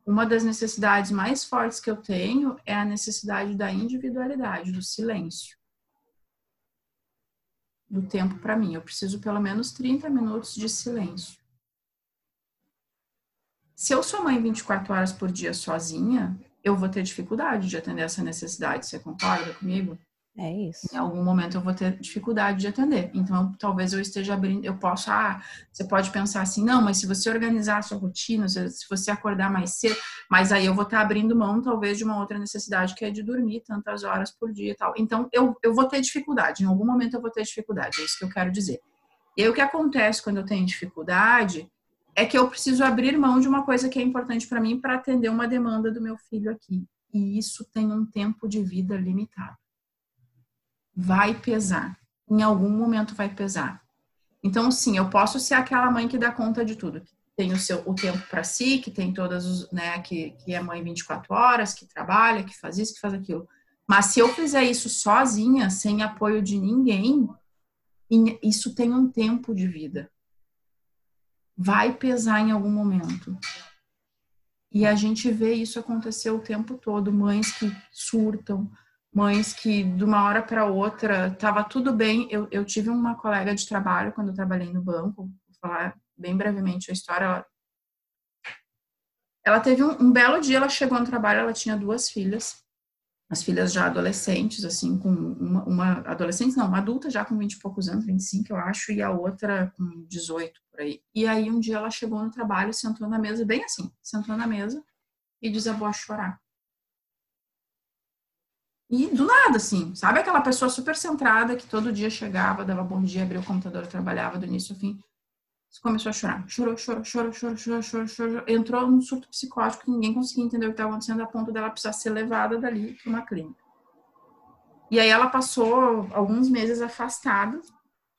uma das necessidades mais fortes que eu tenho é a necessidade da individualidade, do silêncio do tempo para mim. Eu preciso pelo menos 30 minutos de silêncio. Se eu sou mãe 24 horas por dia sozinha, eu vou ter dificuldade de atender essa necessidade. Você concorda comigo? É isso. Em algum momento eu vou ter dificuldade de atender. Então, talvez eu esteja abrindo, eu possa, ah, você pode pensar assim, não, mas se você organizar a sua rotina, se você acordar mais cedo, mas aí eu vou estar abrindo mão, talvez, de uma outra necessidade, que é de dormir tantas horas por dia e tal. Então, eu, eu vou ter dificuldade, em algum momento eu vou ter dificuldade, é isso que eu quero dizer. E aí, o que acontece quando eu tenho dificuldade é que eu preciso abrir mão de uma coisa que é importante para mim para atender uma demanda do meu filho aqui. E isso tem um tempo de vida limitado vai pesar. Em algum momento vai pesar. Então, sim, eu posso ser aquela mãe que dá conta de tudo, que tem o seu o tempo para si, que tem todas os, né, que, que é mãe 24 horas, que trabalha, que faz isso, que faz aquilo. Mas se eu fizer isso sozinha, sem apoio de ninguém, isso tem um tempo de vida. Vai pesar em algum momento. E a gente vê isso acontecer o tempo todo, mães que surtam, mães que de uma hora para outra estava tudo bem. Eu, eu tive uma colega de trabalho quando eu trabalhei no banco, vou falar bem brevemente a história. Ela, ela teve um, um, belo dia, ela chegou no trabalho, ela tinha duas filhas, as filhas já adolescentes, assim, com uma, uma adolescente, não, uma adulta já com 20 e poucos anos, 25 eu acho, e a outra com 18 por aí. E aí um dia ela chegou no trabalho, sentou na mesa, bem assim, sentou na mesa e desabou a chorar. E do nada, assim, sabe aquela pessoa super centrada que todo dia chegava, dava bom dia, abria o computador, trabalhava do início ao fim. Começou a chorar. Chorou, chorou, chorou, chorou, chorou, chorou, chorou. Entrou num surto psicótico que ninguém conseguia entender o que estava acontecendo, a ponto dela precisar ser levada dali para uma clínica. E aí ela passou alguns meses afastada.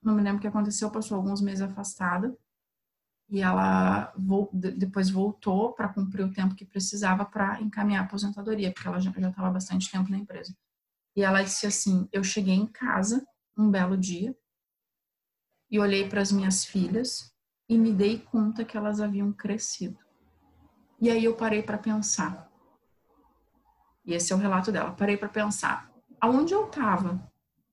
Não me lembro o que aconteceu, passou alguns meses afastada. E ela depois voltou para cumprir o tempo que precisava para encaminhar a aposentadoria, porque ela já estava bastante tempo na empresa. E ela disse assim: Eu cheguei em casa um belo dia e olhei para as minhas filhas e me dei conta que elas haviam crescido. E aí eu parei para pensar. E esse é o relato dela. Parei para pensar aonde eu estava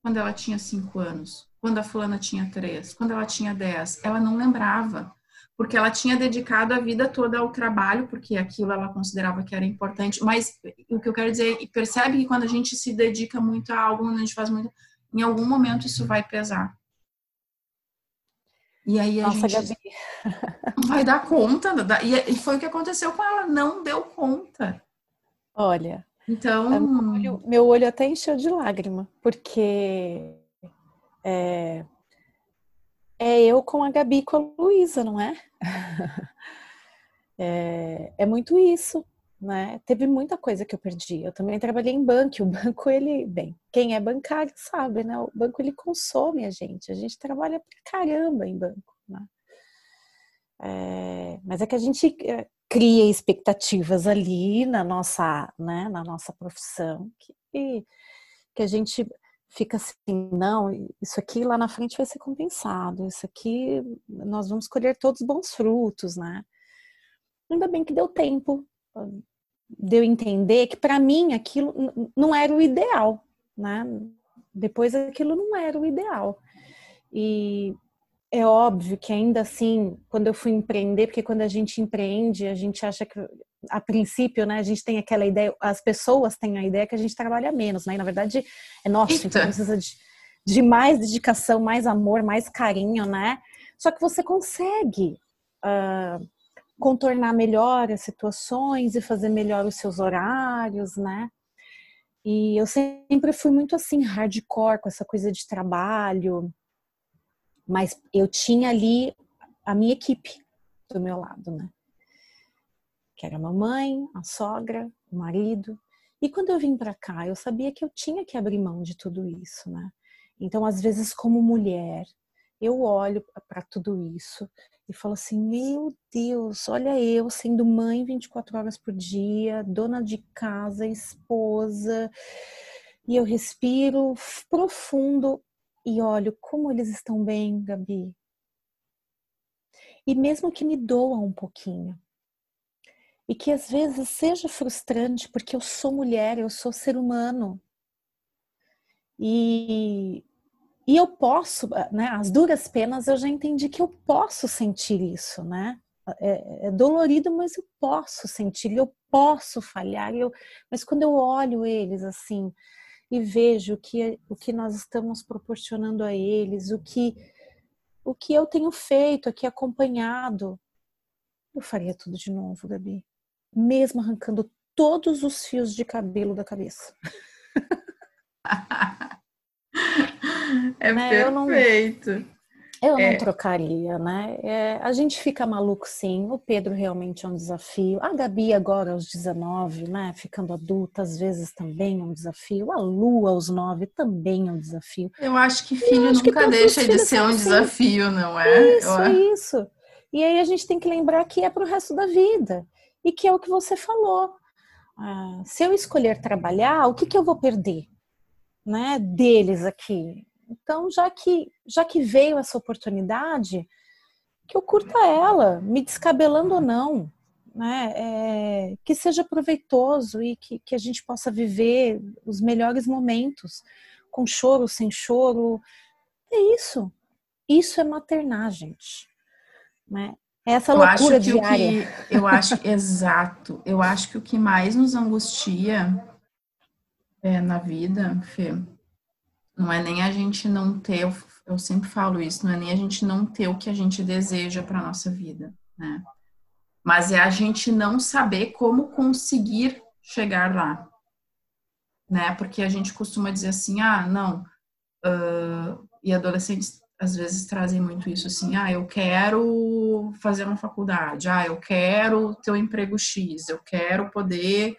quando ela tinha cinco anos, quando a fulana tinha três, quando ela tinha dez. Ela não lembrava porque ela tinha dedicado a vida toda ao trabalho, porque aquilo ela considerava que era importante. Mas o que eu quero dizer, percebe que quando a gente se dedica muito a algo, a gente faz muito, em algum momento isso vai pesar. E aí a Nossa, gente Gabi. vai dar conta. E foi o que aconteceu com ela, não deu conta. Olha. Então. Meu olho, meu olho até encheu de lágrima, porque é, é eu com a Gabi com a Luísa, não é? é? É muito isso, né? Teve muita coisa que eu perdi. Eu também trabalhei em banco. O banco, ele, bem, quem é bancário sabe, né? O banco ele consome a gente. A gente trabalha pra caramba em banco, né? É, mas é que a gente é, cria expectativas ali na nossa, né, na nossa profissão que, que a gente fica assim, não, isso aqui lá na frente vai ser compensado, isso aqui nós vamos colher todos os bons frutos, né? Ainda bem que deu tempo de eu entender que para mim aquilo não era o ideal, né? Depois aquilo não era o ideal. E é óbvio que ainda assim, quando eu fui empreender, porque quando a gente empreende, a gente acha que a princípio, né, a gente tem aquela ideia, as pessoas têm a ideia que a gente trabalha menos, né? E na verdade é nossa, a gente precisa de, de mais dedicação, mais amor, mais carinho, né? Só que você consegue uh, contornar melhor as situações e fazer melhor os seus horários, né? E eu sempre fui muito assim, hardcore com essa coisa de trabalho, mas eu tinha ali a minha equipe do meu lado, né? Que era a mamãe, a sogra, o marido. E quando eu vim para cá, eu sabia que eu tinha que abrir mão de tudo isso, né? Então, às vezes, como mulher, eu olho para tudo isso e falo assim: meu Deus, olha eu sendo mãe 24 horas por dia, dona de casa, esposa, e eu respiro profundo e olho como eles estão bem, Gabi. E mesmo que me doa um pouquinho, e que às vezes seja frustrante, porque eu sou mulher, eu sou ser humano. E, e eu posso, né, as duras penas eu já entendi que eu posso sentir isso, né? É, é dolorido, mas eu posso sentir, eu posso falhar. Eu, mas quando eu olho eles assim e vejo o que, o que nós estamos proporcionando a eles, o que, o que eu tenho feito aqui acompanhado, eu faria tudo de novo, Gabi mesmo arrancando todos os fios de cabelo da cabeça. é né? perfeito. Eu não, eu é. não trocaria, né? É, a gente fica maluco sim. O Pedro realmente é um desafio. A Gabi agora aos 19, né? Ficando adulta, às vezes também é um desafio. A Lu aos 9 também é um desafio. Eu acho que filho acho nunca que deixa de ser um assim. desafio, não é? Isso, Eu... isso. E aí a gente tem que lembrar que é para o resto da vida e que é o que você falou. Ah, se eu escolher trabalhar, o que, que eu vou perder, né, deles aqui? Então, já que já que veio essa oportunidade, que eu curta ela, me descabelando ou não, né, é, que seja proveitoso e que, que a gente possa viver os melhores momentos, com choro, sem choro. É isso. Isso é maternar, gente. Né? Essa eu loucura diária. Que, eu acho, exato. Eu acho que o que mais nos angustia é, na vida, Fê, não é nem a gente não ter, eu, eu sempre falo isso, não é nem a gente não ter o que a gente deseja para nossa vida, né? Mas é a gente não saber como conseguir chegar lá, né? Porque a gente costuma dizer assim, ah, não, uh, e adolescentes às vezes trazem muito isso assim, ah, eu quero fazer uma faculdade, ah, eu quero ter um emprego X, eu quero poder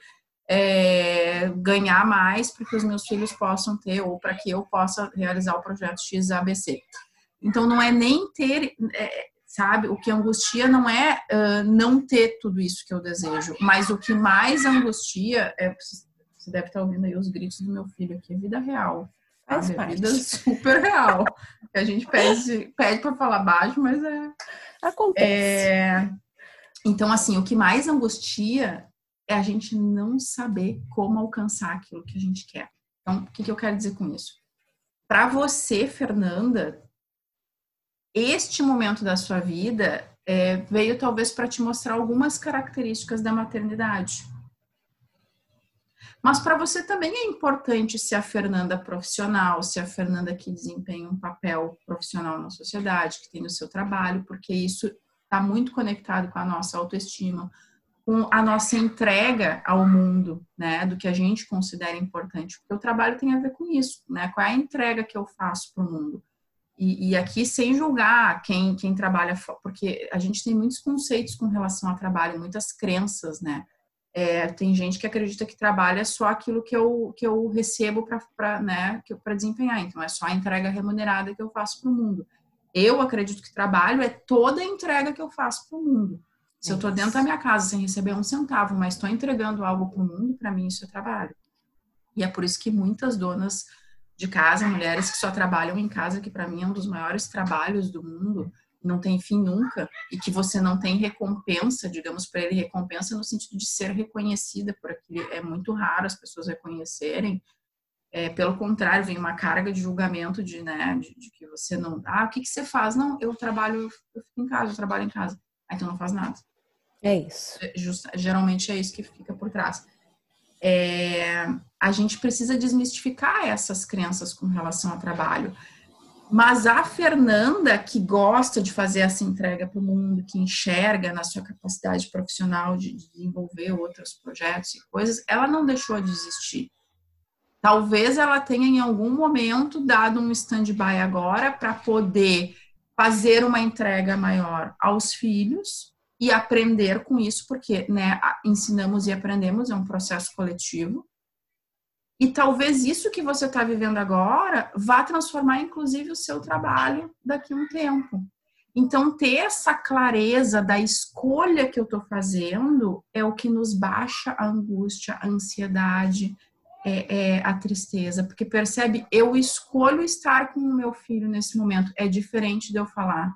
é, ganhar mais para que os meus filhos possam ter ou para que eu possa realizar o projeto X ABC. Então não é nem ter, é, sabe, o que angustia não é uh, não ter tudo isso que eu desejo, mas o que mais angustia é você deve estar ouvindo aí os gritos do meu filho aqui, é vida real. Faz a vida super real. a gente pede, pede para falar baixo, mas é. Acontece. É... Então, assim, o que mais angustia é a gente não saber como alcançar aquilo que a gente quer. Então, o que, que eu quero dizer com isso? Para você, Fernanda, este momento da sua vida é, veio talvez para te mostrar algumas características da maternidade. Mas para você também é importante se a Fernanda profissional, se a Fernanda que desempenha um papel profissional na sociedade, que tem o seu trabalho, porque isso está muito conectado com a nossa autoestima, com a nossa entrega ao mundo, né, do que a gente considera importante, porque o trabalho tem a ver com isso, né, qual é a entrega que eu faço para o mundo. E, e, aqui sem julgar quem, quem trabalha, porque a gente tem muitos conceitos com relação ao trabalho, muitas crenças, né, é, tem gente que acredita que trabalha só aquilo que eu, que eu recebo para né, desempenhar. Então, é só a entrega remunerada que eu faço para o mundo. Eu acredito que trabalho é toda a entrega que eu faço para o mundo. Se eu estou dentro da minha casa sem receber um centavo, mas estou entregando algo para o mundo, para mim isso é trabalho. E é por isso que muitas donas de casa, mulheres que só trabalham em casa, que para mim é um dos maiores trabalhos do mundo, não tem fim nunca e que você não tem recompensa, digamos para ele, recompensa no sentido de ser reconhecida por aquilo. É muito raro as pessoas reconhecerem. É, pelo contrário, vem uma carga de julgamento de, né, de, de que você não. Ah, o que, que você faz? Não, eu trabalho, eu fico em casa, eu trabalho em casa. Ah, então não faz nada. É isso. É, geralmente é isso que fica por trás. É, a gente precisa desmistificar essas crenças com relação ao trabalho. Mas a Fernanda, que gosta de fazer essa entrega para o mundo, que enxerga na sua capacidade profissional de desenvolver outros projetos e coisas, ela não deixou de existir. Talvez ela tenha em algum momento dado um stand-by agora para poder fazer uma entrega maior aos filhos e aprender com isso, porque né, ensinamos e aprendemos, é um processo coletivo. E talvez isso que você está vivendo agora vá transformar, inclusive, o seu trabalho daqui a um tempo. Então, ter essa clareza da escolha que eu estou fazendo é o que nos baixa a angústia, a ansiedade, é, é, a tristeza. Porque percebe, eu escolho estar com o meu filho nesse momento. É diferente de eu falar,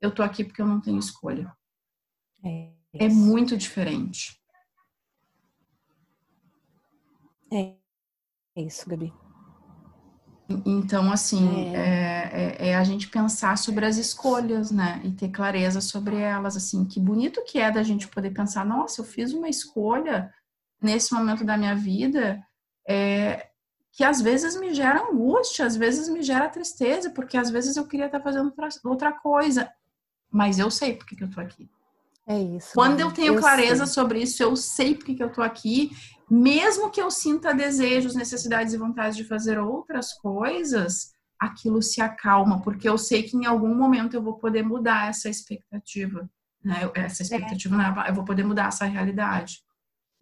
eu estou aqui porque eu não tenho escolha. É, é muito diferente. É é isso, Gabi. Então, assim, é. É, é. a gente pensar sobre as escolhas, né? E ter clareza sobre elas, assim. Que bonito que é da gente poder pensar, nossa, eu fiz uma escolha nesse momento da minha vida é, que às vezes me gera angústia, às vezes me gera tristeza, porque às vezes eu queria estar fazendo outra coisa. Mas eu sei porque que eu tô aqui. É isso. Quando eu tenho eu clareza sei. sobre isso, eu sei porque que eu tô aqui, mesmo que eu sinta desejos, necessidades e vontades de fazer outras coisas, aquilo se acalma, porque eu sei que em algum momento eu vou poder mudar essa expectativa, né? Essa expectativa, é. eu vou poder mudar essa realidade.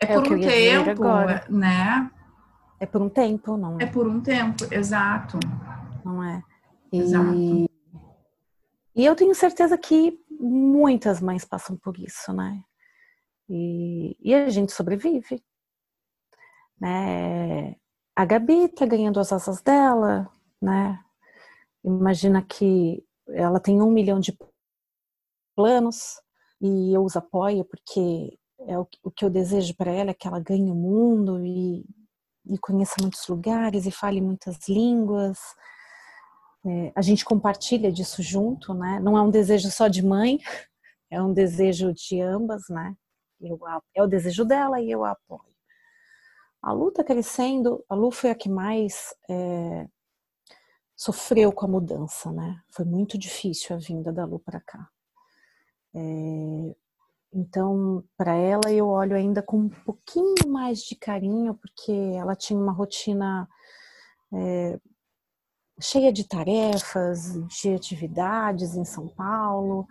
É, é por um tempo, né? É por um tempo, não é? É por um tempo, exato. Não é? E... Exato. E eu tenho certeza que muitas mães passam por isso, né? E, e a gente sobrevive. Né? A Gabi tá ganhando as asas dela, né? Imagina que ela tem um milhão de planos e eu os apoio porque é o, o que eu desejo para ela é que ela ganhe o mundo e, e conheça muitos lugares e fale muitas línguas é, a gente compartilha disso junto, né? Não é um desejo só de mãe, é um desejo de ambas, né? Eu, é o desejo dela e eu a apoio. A Lu tá crescendo, a Lu foi a que mais é, sofreu com a mudança, né? Foi muito difícil a vinda da Lu para cá. É, então, para ela, eu olho ainda com um pouquinho mais de carinho, porque ela tinha uma rotina é, cheia de tarefas, de atividades em São Paulo.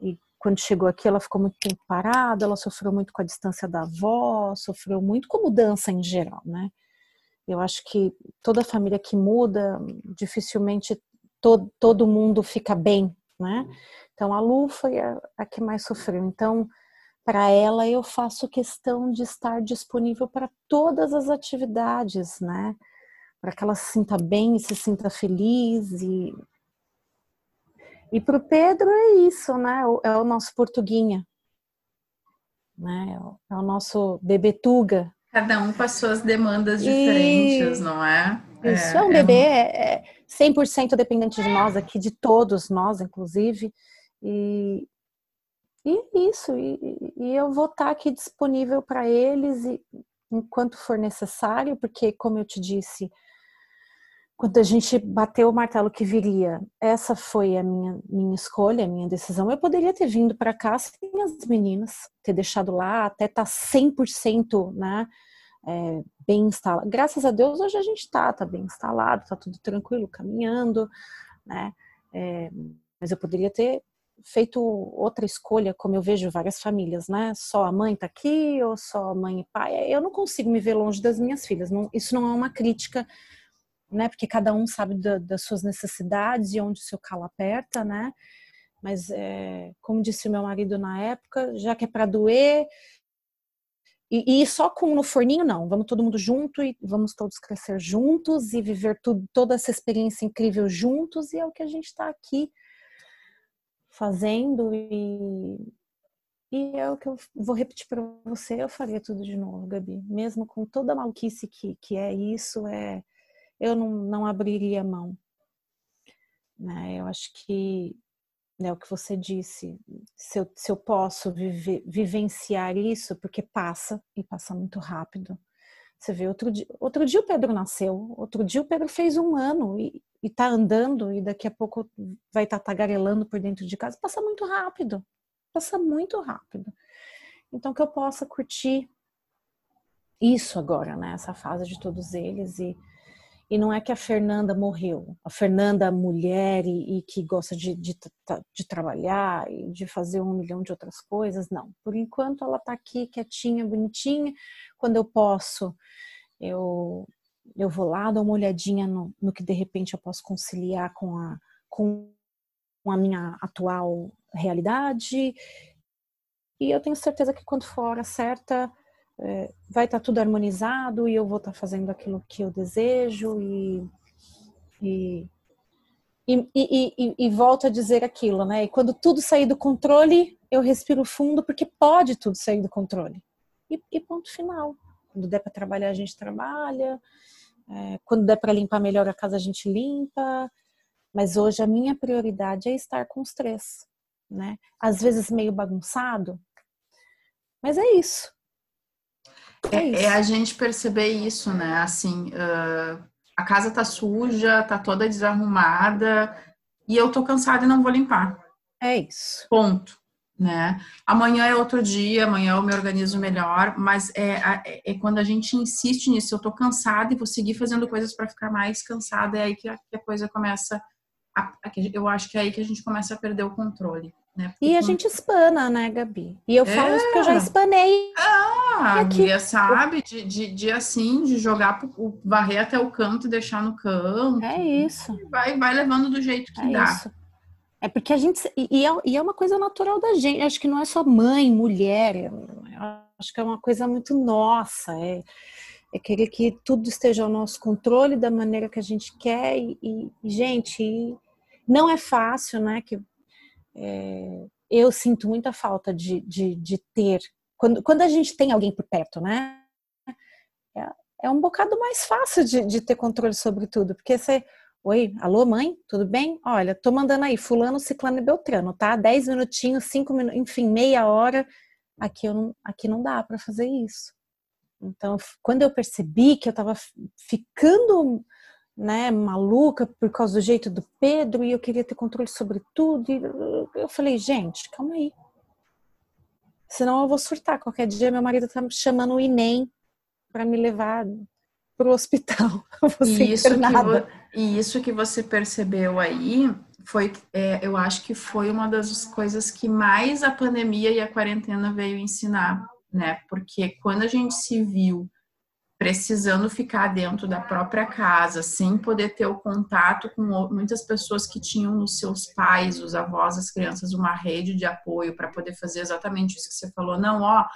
E quando chegou aqui, ela ficou muito tempo parada, ela sofreu muito com a distância da avó, sofreu muito com mudança em geral, né? Eu acho que toda família que muda, dificilmente todo, todo mundo fica bem, né? Então a Lu foi a, a que mais sofreu. Então, para ela, eu faço questão de estar disponível para todas as atividades, né? Para que ela se sinta bem e se sinta feliz. E, e para o Pedro é isso, né? É o nosso portuguinha, né? É o nosso bebetuga. Cada um com as suas demandas diferentes, e... não é? Isso, é, é um bebê é, é 100% dependente de nós aqui, de todos nós, inclusive. E, e isso, e, e eu vou estar aqui disponível para eles e, enquanto for necessário, porque, como eu te disse, quando a gente bateu o martelo que viria, essa foi a minha, minha escolha, a minha decisão. Eu poderia ter vindo para cá sem as meninas, ter deixado lá, até estar tá 100% né, é, bem instalado. Graças a Deus, hoje a gente está tá bem instalado, está tudo tranquilo, caminhando, né? É, mas eu poderia ter feito outra escolha, como eu vejo várias famílias, né? Só a mãe está aqui ou só a mãe e pai. Eu não consigo me ver longe das minhas filhas. Não, isso não é uma crítica né? Porque cada um sabe da, das suas necessidades e onde o seu calo aperta, né? Mas, é, como disse meu marido na época, já que é para doer, e, e, só com no forninho, não. Vamos todo mundo junto e vamos todos crescer juntos e viver tudo, toda essa experiência incrível juntos. E é o que a gente está aqui fazendo. E, e é o que eu vou repetir para você. Eu faria tudo de novo, Gabi. Mesmo com toda a maluquice que, que é isso, é eu não, não abriria mão. Né? Eu acho que é o que você disse, se eu, se eu posso viver, vivenciar isso, porque passa e passa muito rápido. Você vê, outro dia, outro dia o Pedro nasceu, outro dia o Pedro fez um ano e, está andando e daqui a pouco vai estar tá tagarelando por dentro de casa. Passa muito rápido, passa muito rápido. Então que eu possa curtir isso agora, né? Essa fase de todos eles e e não é que a Fernanda morreu, a Fernanda mulher e, e que gosta de, de, de, trabalhar e de fazer um milhão de outras coisas, não. Por enquanto ela está aqui quietinha, bonitinha. Quando eu posso, eu, eu vou lá, dou uma olhadinha no, no que de repente eu posso conciliar com a, com a minha atual realidade. E eu tenho certeza que quando for a hora certa, é, vai estar tá tudo harmonizado e eu vou estar tá fazendo aquilo que eu desejo e, e, e, e, e volto a dizer aquilo, né? E quando tudo sair do controle, eu respiro fundo porque pode tudo sair do controle. E, e ponto final. Quando der para trabalhar, a gente trabalha. É, quando der para limpar melhor a casa, a gente limpa. Mas hoje a minha prioridade é estar com os três, né? Às vezes meio bagunçado, mas é isso. É, é, é a gente perceber isso, né? Assim, uh, a casa tá suja, tá toda desarrumada e eu tô cansada e não vou limpar. É isso. Ponto. Né? Amanhã é outro dia, amanhã eu me organizo melhor, mas é, é, é quando a gente insiste nisso, eu tô cansada e vou seguir fazendo coisas para ficar mais cansada, é aí que a, que a coisa começa a, a, eu acho que é aí que a gente começa a perder o controle. Né? e a gente espana, né, Gabi? E eu falo isso porque eu já é. espanei. Ah, a guia sabe de, de, de, assim, de jogar, o, varrer até o canto e deixar no canto. É isso. Vai, vai levando do jeito que é dá. Isso. É porque a gente. E é, e é uma coisa natural da gente. Acho que não é só mãe, mulher. Acho que é uma coisa muito nossa. É, é querer que tudo esteja ao nosso controle da maneira que a gente quer. E, e gente, não é fácil, né? Que é, eu sinto muita falta de, de, de, ter. Quando, quando a gente tem alguém por perto, né? É, é um bocado mais fácil de, de ter controle sobre tudo, porque você. Oi, alô, mãe, tudo bem? Olha, tô mandando aí, Fulano, Ciclano e Beltrano, tá? Dez minutinhos, cinco minutos, enfim, meia hora. Aqui, eu não, aqui não dá para fazer isso. Então, quando eu percebi que eu tava ficando né, maluca por causa do jeito do Pedro e eu queria ter controle sobre tudo. E eu falei, gente, calma aí. Senão eu vou surtar. Qualquer dia meu marido tá chamando o INEM para me levar para o hospital. E isso, que, e isso que você percebeu aí foi, é, eu acho que foi uma das coisas que mais a pandemia e a quarentena veio ensinar, né? Porque quando a gente se viu precisando ficar dentro da própria casa, sem poder ter o contato com muitas pessoas que tinham nos seus pais, os avós, as crianças, uma rede de apoio para poder fazer exatamente isso que você falou. Não, ó,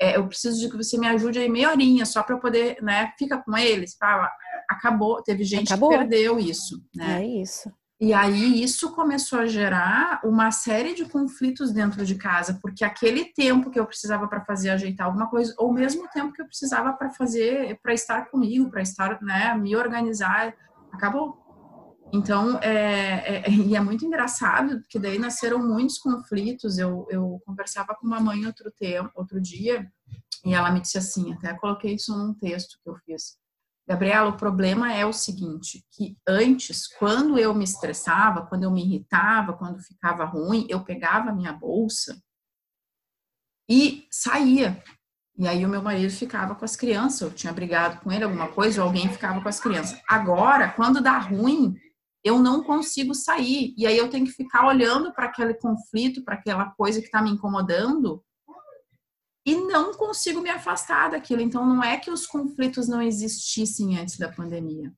é, eu preciso de que você me ajude aí meia horinha só para poder, né? Fica com eles, pá, acabou. Teve gente acabou. que perdeu isso, né? É isso. E aí isso começou a gerar uma série de conflitos dentro de casa, porque aquele tempo que eu precisava para fazer ajeitar alguma coisa, ou mesmo tempo que eu precisava para fazer, para estar comigo, para estar, né, me organizar, acabou. Então, é, é, e é muito engraçado, porque daí nasceram muitos conflitos. Eu, eu conversava com uma mãe outro tempo, outro dia, e ela me disse assim, até coloquei isso num texto que eu fiz. Gabriela, o problema é o seguinte, que antes, quando eu me estressava, quando eu me irritava, quando ficava ruim, eu pegava a minha bolsa e saía. E aí o meu marido ficava com as crianças, eu tinha brigado com ele alguma coisa, ou alguém ficava com as crianças. Agora, quando dá ruim, eu não consigo sair. E aí eu tenho que ficar olhando para aquele conflito, para aquela coisa que está me incomodando, e não consigo me afastar daquilo. Então, não é que os conflitos não existissem antes da pandemia,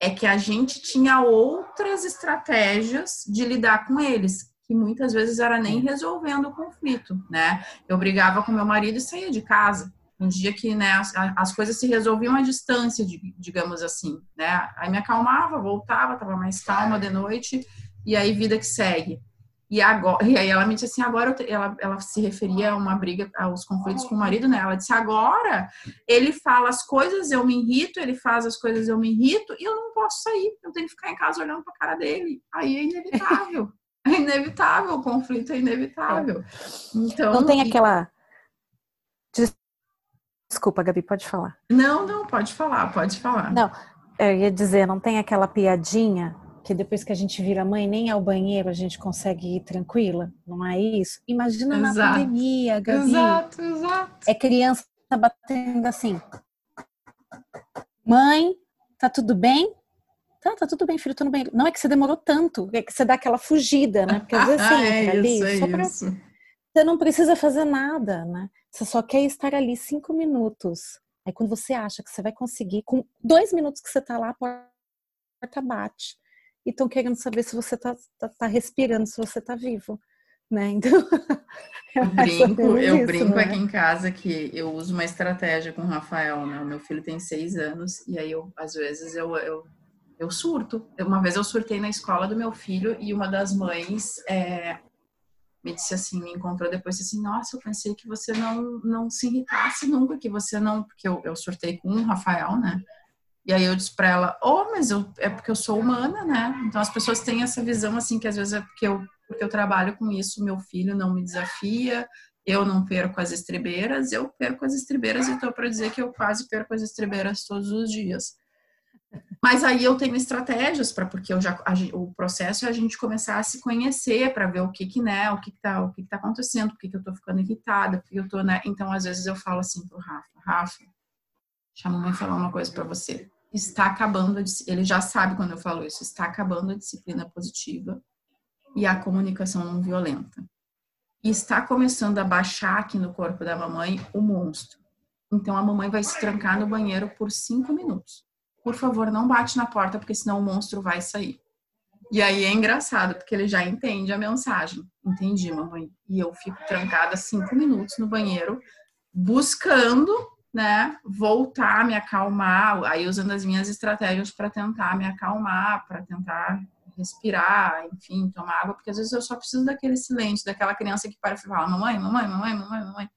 é que a gente tinha outras estratégias de lidar com eles, que muitas vezes era nem resolvendo o conflito, né? Eu brigava com meu marido e saía de casa. Um dia que né, as, as coisas se resolviam à distância, digamos assim, né? Aí me acalmava, voltava, estava mais calma de noite, e aí vida que segue. E, agora, e aí ela me disse assim, agora ela, ela se referia a uma briga, aos conflitos com o marido, né? Ela disse, agora ele fala as coisas, eu me irrito, ele faz as coisas, eu me irrito, e eu não posso sair, eu tenho que ficar em casa olhando pra cara dele. Aí é inevitável. É inevitável, o conflito é inevitável. Então, não tem aquela. Desculpa, Gabi, pode falar. Não, não, pode falar, pode falar. Não, eu ia dizer, não tem aquela piadinha que depois que a gente vira mãe, nem ao banheiro a gente consegue ir tranquila, não é isso? Imagina exato. na pandemia, Gabi. Exato, exato. É criança batendo assim. Mãe, tá tudo bem? Tá, tá tudo bem, filho, tô no banheiro. Não é que você demorou tanto, é que você dá aquela fugida, né? Porque às vezes você é entra ali, é pra... Você não precisa fazer nada, né? Você só quer estar ali cinco minutos. Aí quando você acha que você vai conseguir, com dois minutos que você tá lá, a porta bate. E estão querendo saber se você tá, tá, tá, respirando, se você tá vivo. Né? Então, eu brinco, eu isso, brinco né? aqui em casa que eu uso uma estratégia com o Rafael, né? O meu filho tem seis anos, e aí eu, às vezes, eu, eu, eu surto. Uma vez eu surtei na escola do meu filho e uma das mães é, me disse assim, me encontrou depois disse assim, nossa, eu pensei que você não, não se irritasse nunca, que você não, porque eu, eu surtei com o Rafael, né? E aí eu disse para ela, oh, mas eu, é porque eu sou humana, né? Então as pessoas têm essa visão assim que às vezes é porque eu, porque eu trabalho com isso, meu filho não me desafia, eu não perco as estribeiras, eu perco as estribeiras e estou para dizer que eu quase perco as estribeiras todos os dias. Mas aí eu tenho estratégias para porque eu já a, o processo é a gente começar a se conhecer para ver o que que né, o que que tá, o que que tá acontecendo, por que que eu tô ficando irritada, por que eu tô, né? Então às vezes eu falo assim pro Rafa, Rafa, chama a mãe falar uma coisa para você. Está acabando, a, ele já sabe quando eu falo isso, está acabando a disciplina positiva e a comunicação não violenta. E está começando a baixar aqui no corpo da mamãe o monstro. Então a mamãe vai se trancar no banheiro por cinco minutos por favor, não bate na porta, porque senão o monstro vai sair. E aí é engraçado, porque ele já entende a mensagem. Entendi, mamãe. E eu fico trancada cinco minutos no banheiro, buscando, né, voltar, me acalmar, aí usando as minhas estratégias para tentar me acalmar, para tentar respirar, enfim, tomar água, porque às vezes eu só preciso daquele silêncio, daquela criança que para e fala, mamãe, mamãe, mamãe, mamãe, mamãe.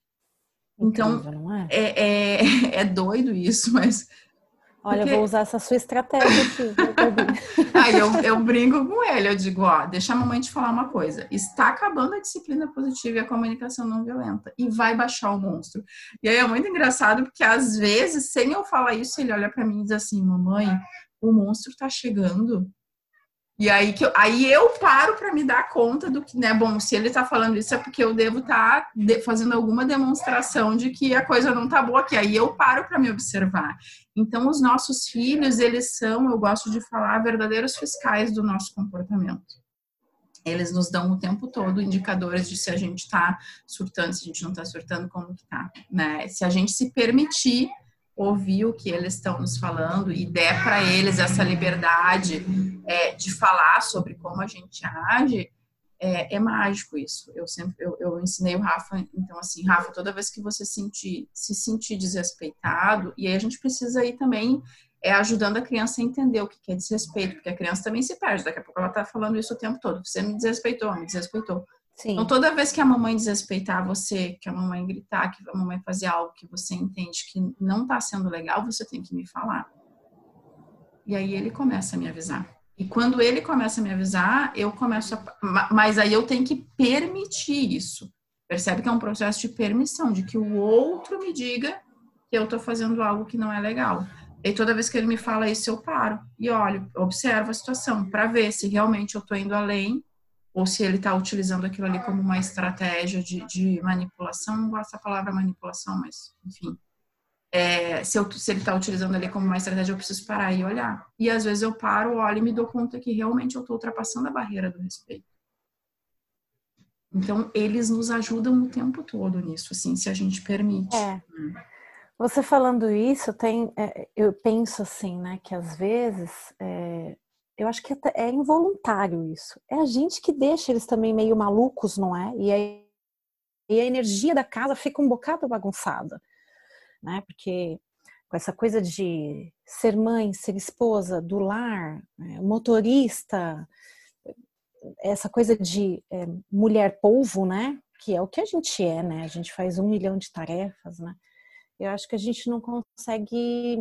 Então, é? É, é, é doido isso, mas Olha, Porque... eu vou usar essa sua estratégia aqui. Aí eu, eu brinco com ele, eu digo, ó, deixa a mamãe te falar uma coisa. Está acabando a disciplina positiva e a comunicação não violenta. E vai baixar o monstro. E aí é muito engraçado, porque às vezes, sem eu falar isso, ele olha para mim e diz assim, mamãe, o monstro tá chegando. E aí que eu, aí eu paro para me dar conta do que, né? Bom, se ele tá falando isso é porque eu devo estar tá fazendo alguma demonstração de que a coisa não tá boa aqui. Aí eu paro para me observar. Então, os nossos filhos, eles são, eu gosto de falar, verdadeiros fiscais do nosso comportamento. Eles nos dão o tempo todo indicadores de se a gente está surtando, se a gente não está surtando, como que tá, né? Se a gente se permitir ouvir o que eles estão nos falando e der para eles essa liberdade é, de falar sobre como a gente age, é, é mágico isso. Eu sempre eu, eu, ensinei o Rafa, então assim, Rafa, toda vez que você sentir, se sentir desrespeitado, e aí a gente precisa ir também é ajudando a criança a entender o que é desrespeito, porque a criança também se perde. Daqui a pouco ela está falando isso o tempo todo. Você me desrespeitou, me desrespeitou. Sim. Então, toda vez que a mamãe desrespeitar você, que a mamãe gritar, que a mamãe fazer algo que você entende que não está sendo legal, você tem que me falar. E aí ele começa a me avisar. E quando ele começa a me avisar, eu começo a. Mas aí eu tenho que permitir isso. Percebe que é um processo de permissão, de que o outro me diga que eu estou fazendo algo que não é legal. E toda vez que ele me fala isso, eu paro e olho, observo a situação para ver se realmente eu estou indo além ou se ele está utilizando aquilo ali como uma estratégia de, de, manipulação, não gosto da palavra manipulação, mas enfim. É, se, eu, se, ele está utilizando ali como uma estratégia, eu preciso parar e olhar. E às vezes eu paro, olho e me dou conta que realmente eu estou ultrapassando a barreira do respeito. Então, eles nos ajudam o tempo todo nisso, assim, se a gente permite. É. Você falando isso, tem, é, eu penso assim, né, que às vezes é, eu acho que é involuntário isso. É a gente que deixa eles também meio malucos, não é? E, aí, e a energia da casa fica um bocado bagunçada, né? Porque com essa coisa de ser mãe, ser esposa, do lar, né? motorista, essa coisa de é, mulher polvo, né? Que é o que a gente é, né? A gente faz um milhão de tarefas, né? Eu acho que a gente não consegue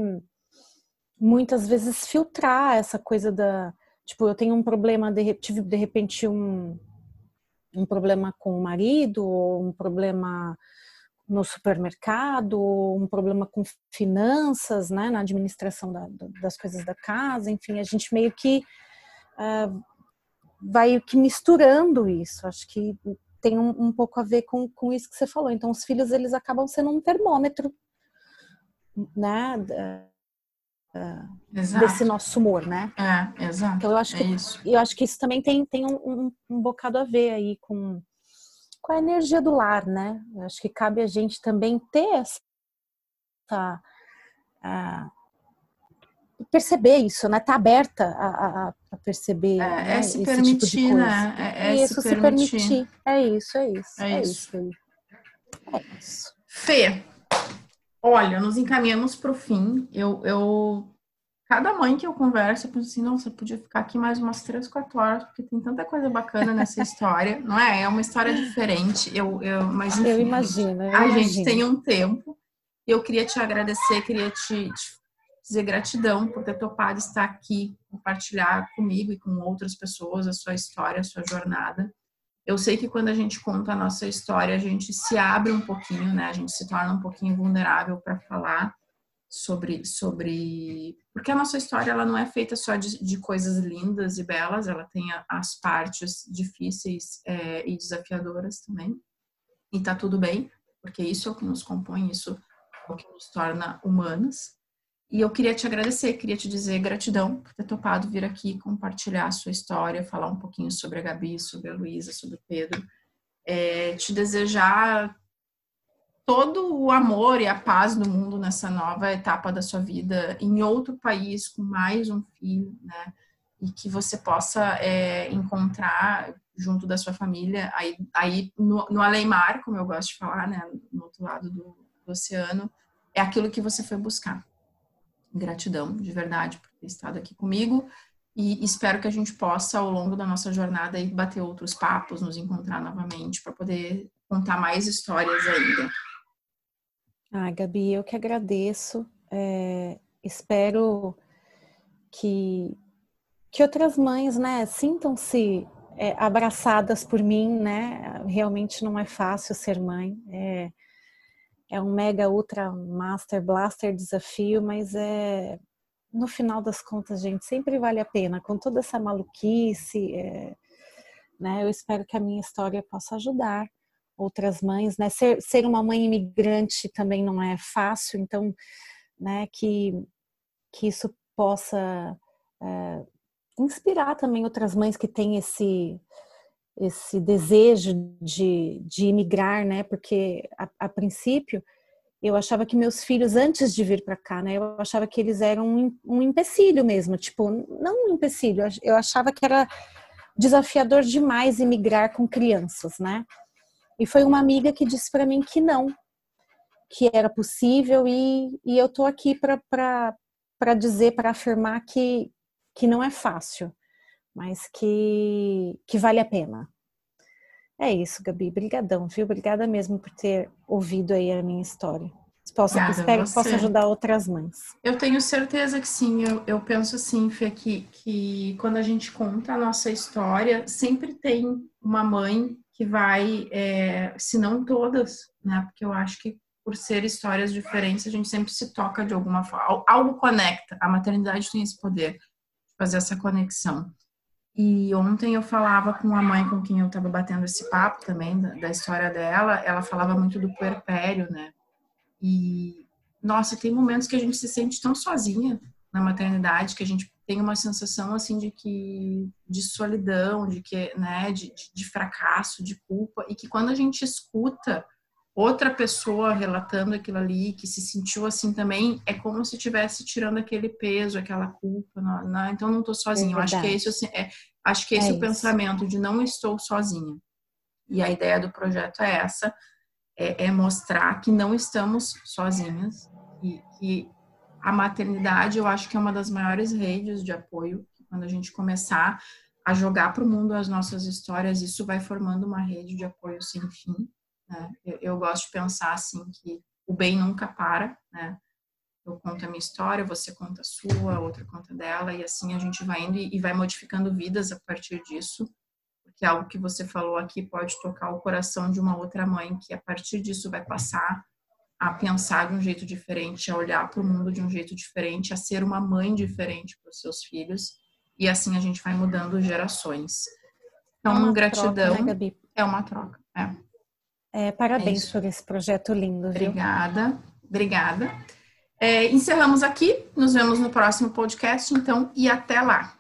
muitas vezes filtrar essa coisa da. Tipo, eu tenho um problema, de, tive de repente um, um problema com o marido, ou um problema no supermercado, um problema com finanças, né, na administração da, das coisas da casa, enfim, a gente meio que uh, vai que misturando isso. Acho que tem um, um, pouco a ver com, com isso que você falou. Então, os filhos eles acabam sendo um termômetro, né, desse nosso humor, né? É, exato. Então eu acho que é isso. eu acho que isso também tem, tem um, um, um, bocado a ver aí com, com a energia do lar, né? Eu acho que cabe a gente também ter essa a perceber isso, né? Tá aberta a, a, a perceber. É, né? é se permitir, tipo né? É, é isso, se permitir. se permitir. É isso, é isso. É, é isso. isso. É isso. Fê, olha, nos encaminhamos para o fim. Eu, eu, cada mãe que eu converso, eu penso assim, nossa, eu podia ficar aqui mais umas três, quatro horas, porque tem tanta coisa bacana nessa história, não é? É uma história diferente. Eu, eu, mas enfim, eu imagino. Eu a imagino. gente tem um tempo. Eu queria te agradecer, queria te, te dizer gratidão por ter topado estar aqui, compartilhar comigo e com outras pessoas a sua história, a sua jornada. Eu sei que quando a gente conta a nossa história, a gente se abre um pouquinho, né? A gente se torna um pouquinho vulnerável para falar sobre sobre porque a nossa história ela não é feita só de, de coisas lindas e belas, ela tem as partes difíceis é, e desafiadoras também. E tá tudo bem, porque isso é o que nos compõe, isso é o que nos torna humanas. E eu queria te agradecer, queria te dizer gratidão por ter topado vir aqui compartilhar a sua história, falar um pouquinho sobre a Gabi, sobre a Luísa, sobre o Pedro. É, te desejar todo o amor e a paz do mundo nessa nova etapa da sua vida, em outro país, com mais um filho, né? E que você possa é, encontrar junto da sua família, aí, aí no, no além-mar, como eu gosto de falar, né? No outro lado do, do oceano, é aquilo que você foi buscar gratidão de verdade por ter estado aqui comigo e espero que a gente possa ao longo da nossa jornada bater outros papos, nos encontrar novamente para poder contar mais histórias ainda. Ah, Gabi, eu que agradeço. É, espero que que outras mães, né, sintam-se é, abraçadas por mim, né? Realmente não é fácil ser mãe. É, é um mega ultra master blaster desafio, mas é no final das contas, gente, sempre vale a pena com toda essa maluquice, é, né? Eu espero que a minha história possa ajudar outras mães, né? Ser, ser uma mãe imigrante também não é fácil, então, né? Que que isso possa é, inspirar também outras mães que têm esse esse desejo de, de imigrar, né? Porque a, a, princípio eu achava que meus filhos antes de vir para cá, né? Eu achava que eles eram um, um empecilho mesmo, tipo não um empecilho. Eu achava que era desafiador demais imigrar com crianças, né? E foi uma amiga que disse para mim que não, que era possível e, e eu tô aqui para dizer, para afirmar que que não é fácil mas que, que vale a pena. É isso, Gabi. Obrigadão, viu? Obrigada mesmo por ter ouvido aí a minha história. Posso, espero que possa ajudar outras mães. Eu tenho certeza que sim. Eu, eu penso assim, Fê, que, que quando a gente conta a nossa história, sempre tem uma mãe que vai, é, se não todas, né? Porque eu acho que por ser histórias diferentes, a gente sempre se toca de alguma forma. Algo conecta. A maternidade tem esse poder de fazer essa conexão. E ontem eu falava com a mãe com quem eu estava batendo esse papo também, da, da, história dela, ela falava muito do puerpério, né? E, nossa, tem momentos que a gente se sente tão sozinha na maternidade, que a gente tem uma sensação, assim, de que, de solidão, de que, né, de, de, fracasso, de culpa, e que quando a gente escuta outra pessoa relatando aquilo ali, que se sentiu assim também, é como se estivesse tirando aquele peso, aquela culpa. Não, não, então não estou sozinha. É eu acho que é isso, assim, é, acho que esse é, é o pensamento de não estou sozinha. E a ideia do projeto é essa, é, é mostrar que não estamos sozinhas e que a maternidade eu acho que é uma das maiores redes de apoio. Quando a gente começar a jogar para o mundo as nossas histórias, isso vai formando uma rede de apoio sem fim. Né? Eu, eu, gosto de pensar assim que o bem nunca para, né? Eu conto a minha história, você conta a sua, a outra conta dela, e assim a gente vai indo e, e vai modificando vidas a partir disso, porque algo que você falou aqui pode tocar o coração de uma outra mãe que a partir disso vai passar a pensar de um jeito diferente, a olhar para o mundo de um jeito diferente, a ser uma mãe diferente para os seus filhos, e assim a gente vai mudando gerações. Então, é gratidão troca, né, é uma troca. É. É, parabéns por esse projeto lindo. Obrigada, viu? obrigada. É, encerramos aqui, nos vemos no próximo podcast, então, e até lá.